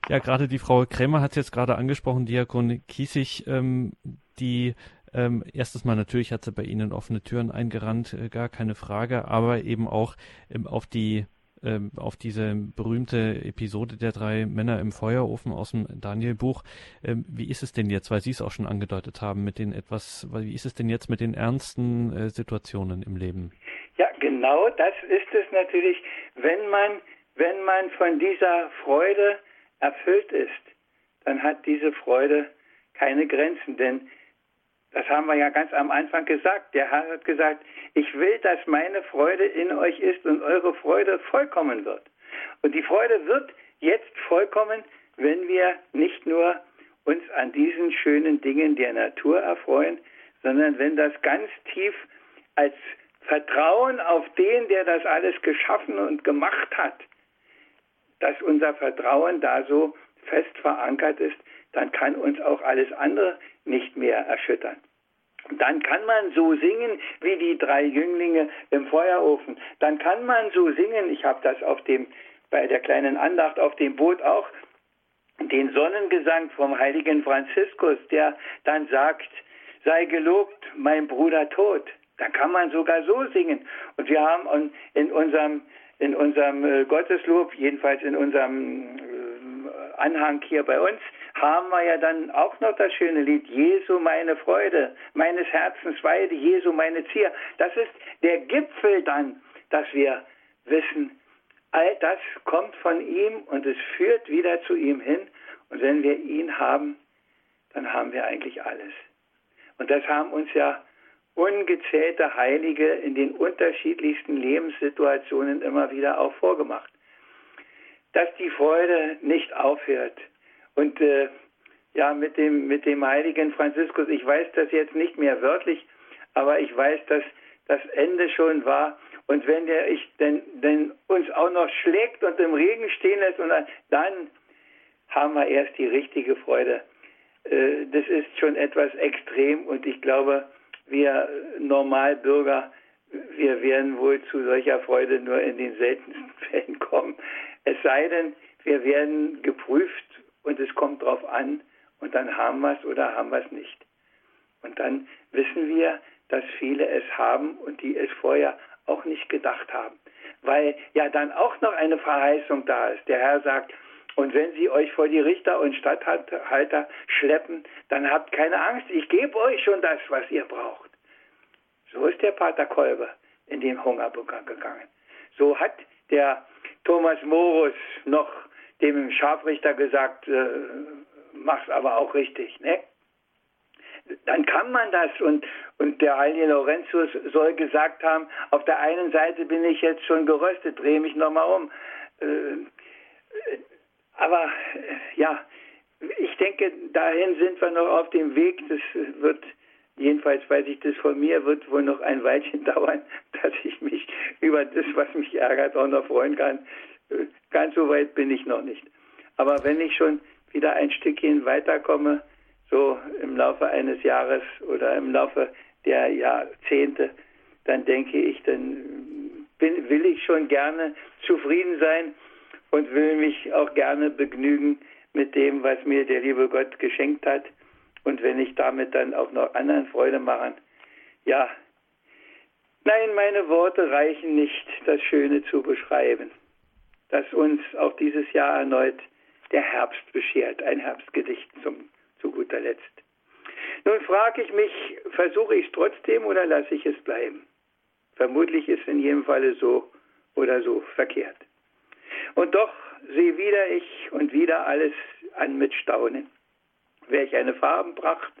Ja, gerade die Frau Krämer hat es jetzt gerade angesprochen, Diakon Kiesig, ähm, die ähm, erstes Mal natürlich hat sie bei Ihnen offene Türen eingerannt, äh, gar keine Frage, aber eben auch ähm, auf die ähm, auf diese berühmte Episode der drei Männer im Feuerofen aus dem Daniel-Buch. Ähm, wie ist es denn jetzt, weil Sie es auch schon angedeutet haben, mit den etwas, wie ist es denn jetzt mit den ernsten äh, Situationen im Leben? Ja, genau das ist es natürlich, wenn man, wenn man von dieser Freude erfüllt ist, dann hat diese Freude keine Grenzen, denn das haben wir ja ganz am Anfang gesagt. Der Herr hat gesagt, ich will, dass meine Freude in euch ist und eure Freude vollkommen wird. Und die Freude wird jetzt vollkommen, wenn wir nicht nur uns an diesen schönen Dingen der Natur erfreuen, sondern wenn das ganz tief als Vertrauen auf den, der das alles geschaffen und gemacht hat, dass unser Vertrauen da so fest verankert ist, dann kann uns auch alles andere nicht mehr erschüttern. Dann kann man so singen wie die drei Jünglinge im Feuerofen. Dann kann man so singen, ich habe das auf dem, bei der kleinen Andacht auf dem Boot auch, den Sonnengesang vom heiligen Franziskus, der dann sagt, sei gelobt, mein Bruder tot. Da kann man sogar so singen. Und wir haben in unserem, in unserem äh, Gotteslob, jedenfalls in unserem äh, Anhang hier bei uns, haben wir ja dann auch noch das schöne Lied Jesu meine Freude, meines Herzens Weide, Jesu meine Zier. Das ist der Gipfel dann, dass wir wissen, all das kommt von ihm und es führt wieder zu ihm hin. Und wenn wir ihn haben, dann haben wir eigentlich alles. Und das haben uns ja ungezählte Heilige in den unterschiedlichsten Lebenssituationen immer wieder auch vorgemacht. Dass die Freude nicht aufhört, und äh, ja, mit dem, mit dem heiligen Franziskus, ich weiß das jetzt nicht mehr wörtlich, aber ich weiß, dass das Ende schon war. Und wenn der ich denn, denn uns auch noch schlägt und im Regen stehen lässt, und dann haben wir erst die richtige Freude. Äh, das ist schon etwas extrem und ich glaube, wir Normalbürger, wir werden wohl zu solcher Freude nur in den seltensten [LAUGHS] Fällen kommen. Es sei denn, wir werden geprüft und es kommt drauf an und dann haben wir es oder haben wir es nicht. Und dann wissen wir, dass viele es haben und die es vorher auch nicht gedacht haben. Weil ja dann auch noch eine Verheißung da ist. Der Herr sagt, und wenn sie euch vor die Richter und Statthalter schleppen, dann habt keine Angst, ich gebe euch schon das, was ihr braucht. So ist der Pater Kolbe in den Hungerbunker gegangen. So hat der Thomas Morus noch dem Scharfrichter gesagt, äh, mach's aber auch richtig, ne? Dann kann man das und, und der heilige Laurentius soll gesagt haben, auf der einen Seite bin ich jetzt schon geröstet, drehe mich nochmal um. Äh, aber äh, ja, ich denke, dahin sind wir noch auf dem Weg. Das wird, jedenfalls weiß ich das von mir, wird wohl noch ein Weilchen [LAUGHS] dauern, dass ich mich über das, was mich ärgert, auch noch freuen kann. Ganz so weit bin ich noch nicht. Aber wenn ich schon wieder ein Stückchen weiterkomme, so im Laufe eines Jahres oder im Laufe der Jahrzehnte, dann denke ich, dann bin, will ich schon gerne zufrieden sein und will mich auch gerne begnügen mit dem, was mir der liebe Gott geschenkt hat. Und wenn ich damit dann auch noch anderen Freude machen, ja, nein, meine Worte reichen nicht, das Schöne zu beschreiben. Dass uns auch dieses Jahr erneut der Herbst beschert, ein Herbstgedicht zum, zu guter Letzt. Nun frage ich mich, versuche ich es trotzdem oder lasse ich es bleiben? Vermutlich ist in jedem Falle so oder so verkehrt. Und doch sehe wieder ich und wieder alles an mit Staunen. Welch eine Farbenpracht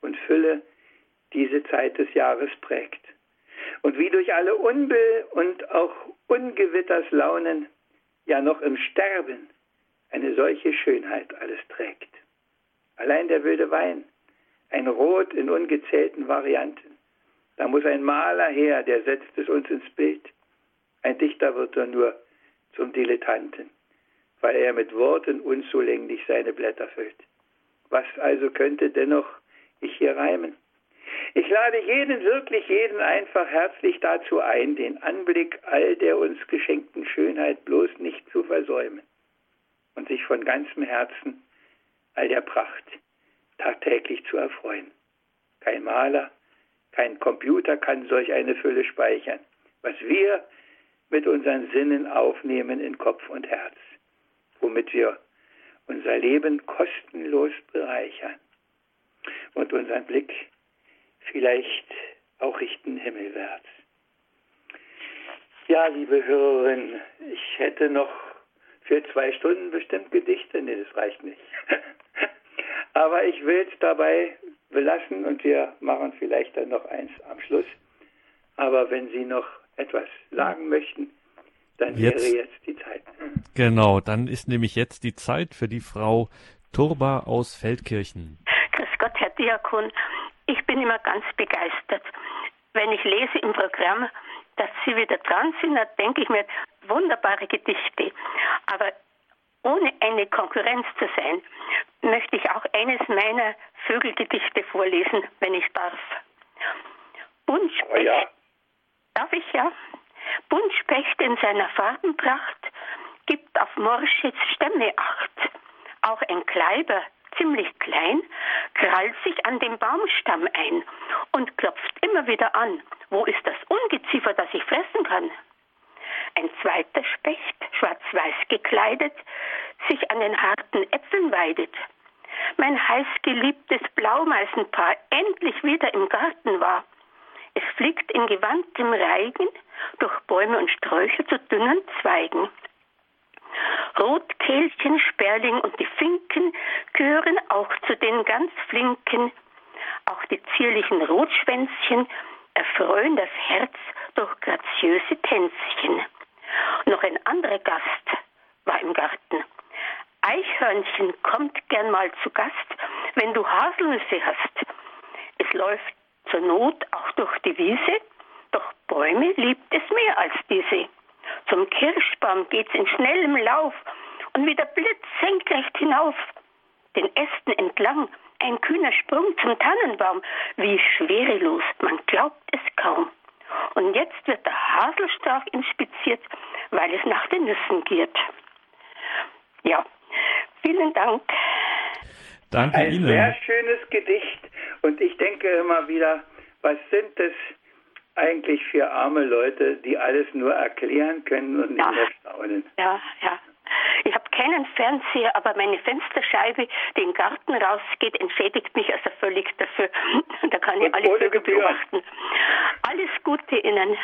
und Fülle diese Zeit des Jahres prägt. Und wie durch alle Unbill und auch Ungewitterslaunen, ja noch im Sterben, eine solche Schönheit alles trägt. Allein der wilde Wein, ein Rot in ungezählten Varianten. Da muss ein Maler her, der setzt es uns ins Bild. Ein Dichter wird er nur zum Dilettanten, weil er mit Worten unzulänglich seine Blätter füllt. Was also könnte dennoch ich hier reimen? Ich lade jeden, wirklich jeden einfach herzlich dazu ein, den Anblick all der uns geschenkten Schönheit bloß nicht zu versäumen und sich von ganzem Herzen all der Pracht tagtäglich zu erfreuen. Kein Maler, kein Computer kann solch eine Fülle speichern, was wir mit unseren Sinnen aufnehmen in Kopf und Herz, womit wir unser Leben kostenlos bereichern und unseren Blick vielleicht auch richten himmelwärts. Ja, liebe Hörerinnen, ich hätte noch für zwei Stunden bestimmt Gedichte. Nee, das reicht nicht. [LAUGHS] Aber ich will es dabei belassen und wir machen vielleicht dann noch eins am Schluss. Aber wenn Sie noch etwas sagen möchten, dann jetzt, wäre jetzt die Zeit. Genau, dann ist nämlich jetzt die Zeit für die Frau Turba aus Feldkirchen. Grüß Gott, Herr Diakon. Ich bin immer ganz begeistert. Wenn ich lese im Programm, dass Sie wieder dran sind, dann denke ich mir, wunderbare Gedichte. Aber ohne eine Konkurrenz zu sein, möchte ich auch eines meiner Vögelgedichte vorlesen, wenn ich darf. Buntspecht. Oh ja. Darf ich ja? Buntspecht in seiner Farbenpracht gibt auf Morsches Stämme acht. Auch ein Kleiber ziemlich klein, krallt sich an dem Baumstamm ein und klopft immer wieder an. Wo ist das Ungeziefer, das ich fressen kann? Ein zweiter Specht, schwarz-weiß gekleidet, sich an den harten Äpfeln weidet. Mein heißgeliebtes Blaumeisenpaar endlich wieder im Garten war. Es fliegt in gewandtem Reigen durch Bäume und Sträucher zu dünnen Zweigen. Rotkehlchen, Sperling und die Finken gehören auch zu den ganz Flinken. Auch die zierlichen Rotschwänzchen erfreuen das Herz durch graziöse Tänzchen. Noch ein anderer Gast war im Garten. Eichhörnchen kommt gern mal zu Gast, wenn du Haselnüsse hast. Es läuft zur Not auch durch die Wiese, doch Bäume liebt es mehr als diese. Zum Kirschbaum geht's in schnellem Lauf und wie der Blitz senkrecht hinauf. Den Ästen entlang ein kühner Sprung zum Tannenbaum, wie schwerelos, man glaubt es kaum. Und jetzt wird der Haselstrauch inspiziert, weil es nach den Nüssen giert. Ja, vielen Dank. Danke Ein Ihnen. sehr schönes Gedicht und ich denke immer wieder, was sind es eigentlich für arme Leute, die alles nur erklären können und nicht mehr staunen. Ja, ja. Ich habe keinen Fernseher, aber meine Fensterscheibe, die in den Garten rausgeht, entschädigt mich also völlig dafür. [LAUGHS] Da kann ich Und alle ohne Vögel Gebühr. beobachten. Alles Gute Ihnen.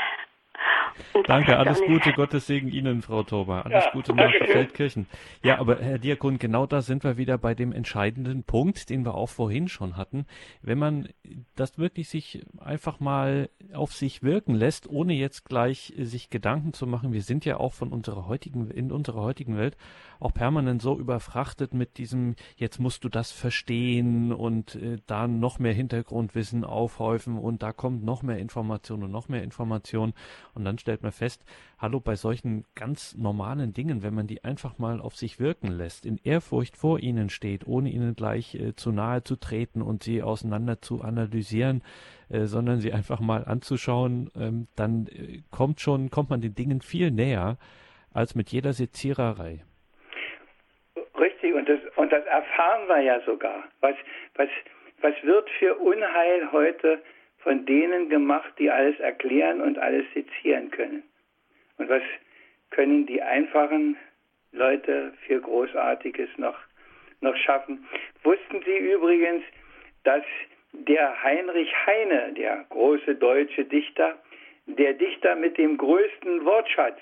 Und Danke, alles Gute, Gottes Segen Ihnen, Frau Tober. Alles Ja, Gute nach. Feldkirchen. Ja, aber Herr Diakon, genau da sind wir wieder bei dem entscheidenden Punkt, den wir auch vorhin schon hatten. Wenn man das wirklich sich einfach mal auf sich wirken lässt, ohne jetzt gleich äh, sich Gedanken zu machen, wir sind ja auch von unserer heutigen, in unserer heutigen Welt auch permanent so überfrachtet mit diesem, jetzt musst du das verstehen und äh, da noch mehr Hintergrundwissen aufhäufen und da kommt noch mehr Information und noch mehr Information und dann stellt man fest, hallo, bei solchen ganz normalen Dingen, wenn man die einfach mal auf sich wirken lässt, in Ehrfurcht vor ihnen steht, ohne ihnen gleich äh, zu nahe zu treten und sie auseinander zu analysieren, äh, sondern sie einfach mal anzuschauen, ähm, dann äh, kommt schon, kommt man den Dingen viel näher als mit jeder Seziererei. Richtig, und das, und das erfahren wir ja sogar. Was, was, was wird für Unheil heute von denen gemacht, die alles erklären und alles sezieren können? Und was können die einfachen Leute viel Großartiges noch, noch schaffen. Wussten Sie übrigens, dass der Heinrich Heine, der große deutsche Dichter, der Dichter mit dem größten Wortschatz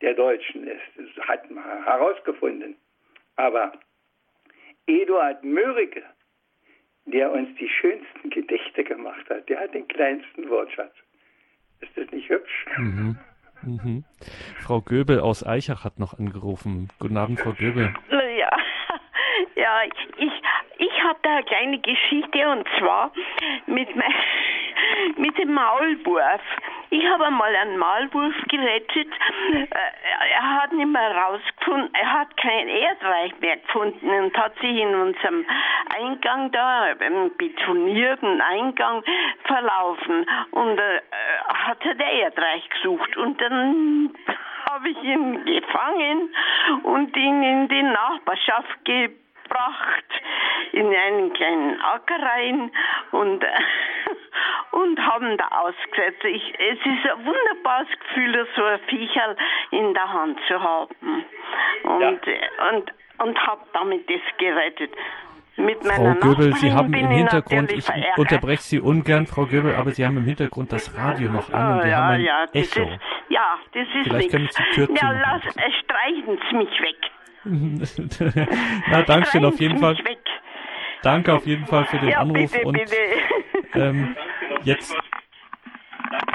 der Deutschen ist. Das hat man herausgefunden. Aber Eduard Mörike, der uns die schönsten Gedichte gemacht hat, der hat den kleinsten Wortschatz. Ist das nicht hübsch? Mhm. Mhm. Frau Göbel aus Eichach hat noch angerufen. Guten Abend, Frau Göbel. Ja, ja ich, ich habe da eine kleine Geschichte und zwar mit, mein, [LAUGHS] mit dem Maulwurf. Ich habe einmal einen Maulwurf gerettet. Äh, er hat nicht mehr rausgefunden, er hat kein Erdreich mehr gefunden und hat sich in unserem Eingang da, im betonierten Eingang, verlaufen und äh, hat er Erdreich gesucht. Und dann habe ich ihn gefangen und ihn in die Nachbarschaft gebracht gebracht in einen kleinen Acker rein und, [LAUGHS] und haben da ausgesetzt. Ich, es ist ein wunderbares Gefühl, so ein Viecherl in der Hand zu haben. Und, ja. und, und habe damit das gerettet. Mit Frau Göbel, Sie haben im Hintergrund, ich unterbreche Sie ungern, Frau Göbel, aber Sie haben im Hintergrund das Radio noch an und wir ja, haben ein ja, das Echo. Ist, ja, das ist Vielleicht können Sie die Tür Ja, lass, streichen Sie mich weg. Na, danke schön auf jeden Fall. Danke auf jeden Fall für den ja, Anruf bitte, und bitte. Ähm, jetzt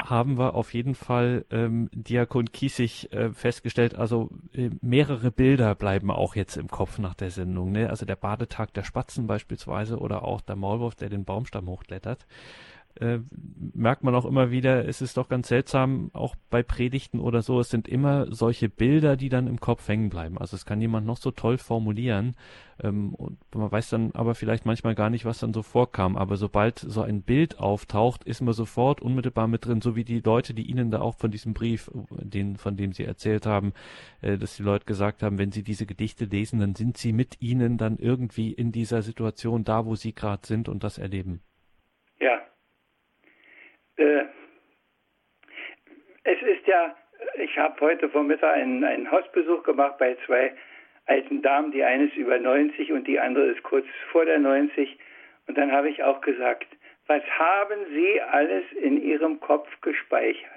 haben wir auf jeden Fall ähm, Diakon Kiesig äh, festgestellt, also äh, mehrere Bilder bleiben auch jetzt im Kopf nach der Sendung. Ne? Also der Badetag der Spatzen beispielsweise oder auch der Maulwurf, der den Baumstamm hochklettert äh, merkt man auch immer wieder, es ist doch ganz seltsam, auch bei Predigten oder so, es sind immer solche Bilder, die dann im Kopf hängen bleiben. Also es kann jemand noch so toll formulieren ähm, und man weiß dann aber vielleicht manchmal gar nicht, was dann so vorkam. Aber sobald so ein Bild auftaucht, ist man sofort unmittelbar mit drin, so wie die Leute, die Ihnen da auch von diesem Brief, den, von dem Sie erzählt haben, äh, dass die Leute gesagt haben, wenn Sie diese Gedichte lesen, dann sind Sie mit Ihnen dann irgendwie in dieser Situation da, wo Sie gerade sind und das erleben. Ja, äh, es ist ja, ich habe heute Vormittag einen, einen Hausbesuch gemacht bei zwei alten Damen. Die eine ist über 90 und die andere ist kurz vor der 90. Und dann habe ich auch gesagt, was haben Sie alles in Ihrem Kopf gespeichert?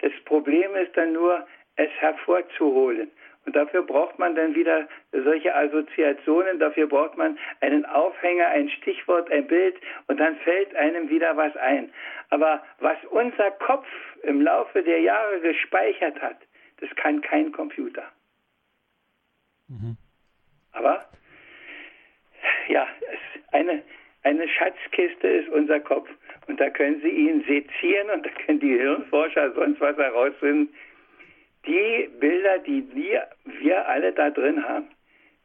Das Problem ist dann nur, es hervorzuholen. Und dafür braucht man dann wieder solche Assoziationen, dafür braucht man einen Aufhänger, ein Stichwort, ein Bild und dann fällt einem wieder was ein. Aber was unser Kopf im Laufe der Jahre gespeichert hat, das kann kein Computer. Mhm. Aber ja, eine, eine Schatzkiste ist unser Kopf. Und da können Sie ihn sezieren und da können die Hirnforscher sonst was herausfinden die Bilder, die wir, wir alle da drin haben,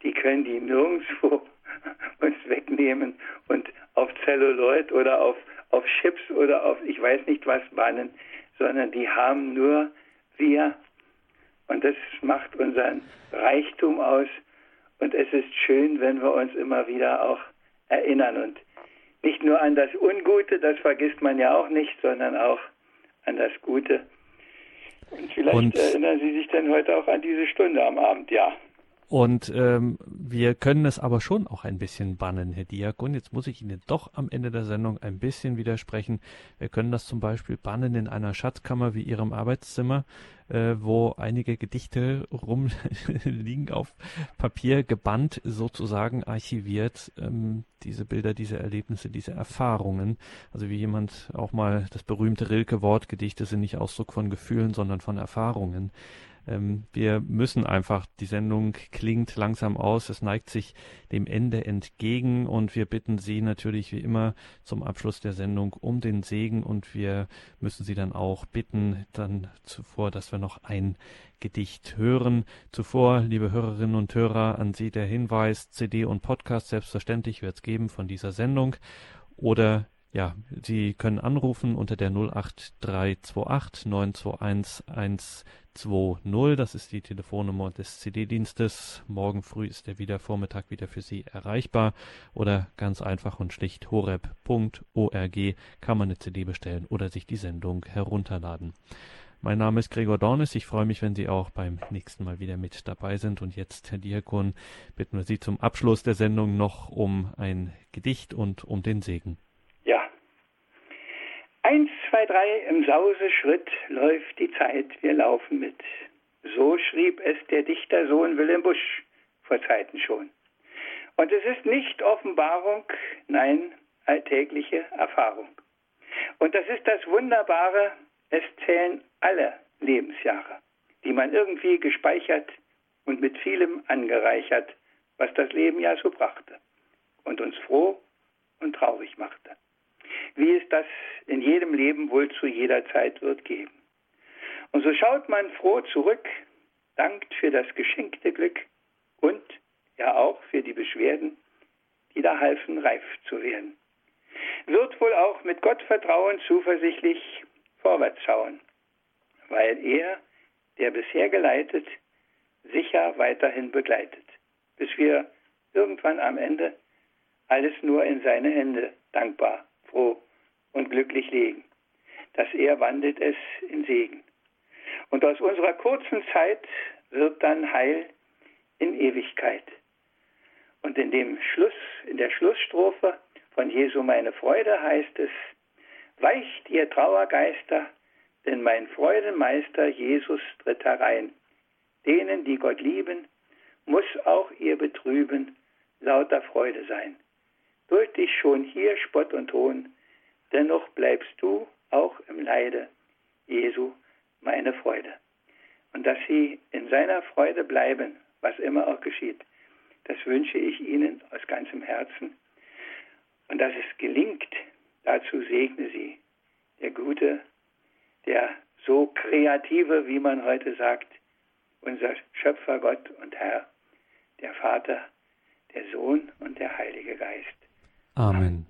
die können die nirgendwo [LAUGHS] uns wegnehmen und auf Celluloid oder auf, auf Chips oder auf ich weiß nicht was bannen, sondern die haben nur wir. Und das macht unseren Reichtum aus. Und es ist schön, wenn wir uns immer wieder auch erinnern. Und nicht nur an das Ungute, das vergisst man ja auch nicht, sondern auch an das Gute. Und vielleicht und, erinnern Sie sich dann heute auch an diese Stunde am Abend, ja. Und ähm, wir können es aber schon auch ein bisschen bannen, Herr Diakon. Jetzt muss ich Ihnen doch am Ende der Sendung ein bisschen widersprechen. Wir können das zum Beispiel bannen in einer Schatzkammer wie Ihrem Arbeitszimmer, äh, wo einige Gedichte [LAUGHS] rumliegen auf Papier, gebannt sozusagen archiviert. Ähm, diese Bilder, diese Erlebnisse, diese Erfahrungen. Also wie jemand auch mal das berühmte Rilke-Wort, Gedichte sind nicht Ausdruck von Gefühlen, sondern von Erfahrungen. Ähm, wir müssen einfach, die Sendung klingt langsam aus, es neigt sich dem Ende entgegen und wir bitten Sie natürlich wie immer zum Abschluss der Sendung um den Segen und wir müssen Sie dann auch bitten, dann zuvor, dass wir noch ein Gedicht hören. Zuvor, liebe Hörerinnen und Hörer, an Sie der Hinweis, CD und Podcast selbstverständlich wird es geben von dieser Sendung oder ja, Sie können anrufen unter der 08328 921 120. Das ist die Telefonnummer des CD-Dienstes. Morgen früh ist der wieder Vormittag wieder für Sie erreichbar. Oder ganz einfach und schlicht horeb.org kann man eine CD bestellen oder sich die Sendung herunterladen. Mein Name ist Gregor Dornis. Ich freue mich, wenn Sie auch beim nächsten Mal wieder mit dabei sind. Und jetzt, Herr Diakon, bitten wir Sie zum Abschluss der Sendung noch um ein Gedicht und um den Segen. Eins, zwei, drei, im Sauseschritt läuft die Zeit, wir laufen mit. So schrieb es der Dichtersohn Wilhelm Busch vor Zeiten schon. Und es ist nicht Offenbarung, nein, alltägliche Erfahrung. Und das ist das Wunderbare, es zählen alle Lebensjahre, die man irgendwie gespeichert und mit vielem angereichert, was das Leben ja so brachte und uns froh und traurig machte. Wie es das in jedem Leben wohl zu jeder Zeit wird geben. Und so schaut man froh zurück, dankt für das geschenkte Glück und ja auch für die Beschwerden, die da halfen, reif zu werden. Wird wohl auch mit Gottvertrauen zuversichtlich vorwärts schauen, weil er, der bisher geleitet, sicher weiterhin begleitet, bis wir irgendwann am Ende alles nur in seine Hände dankbar, froh und glücklich legen, dass er wandelt es in Segen. Und aus unserer kurzen Zeit wird dann Heil in Ewigkeit. Und in dem Schluss, in der Schlussstrophe von Jesu meine Freude heißt es, weicht ihr Trauergeister, denn mein Freudemeister Jesus tritt herein. Denen, die Gott lieben, muss auch ihr Betrüben lauter Freude sein. Durch dich schon hier Spott und Hohn, dennoch bleibst du auch im Leide, Jesu, meine Freude. Und dass sie in seiner Freude bleiben, was immer auch geschieht. Das wünsche ich Ihnen aus ganzem Herzen. Und dass es gelingt, dazu segne Sie, der Gute, der so kreative, wie man heute sagt, unser Schöpfer Gott und Herr, der Vater, der Sohn und der Heilige Geist. Amen.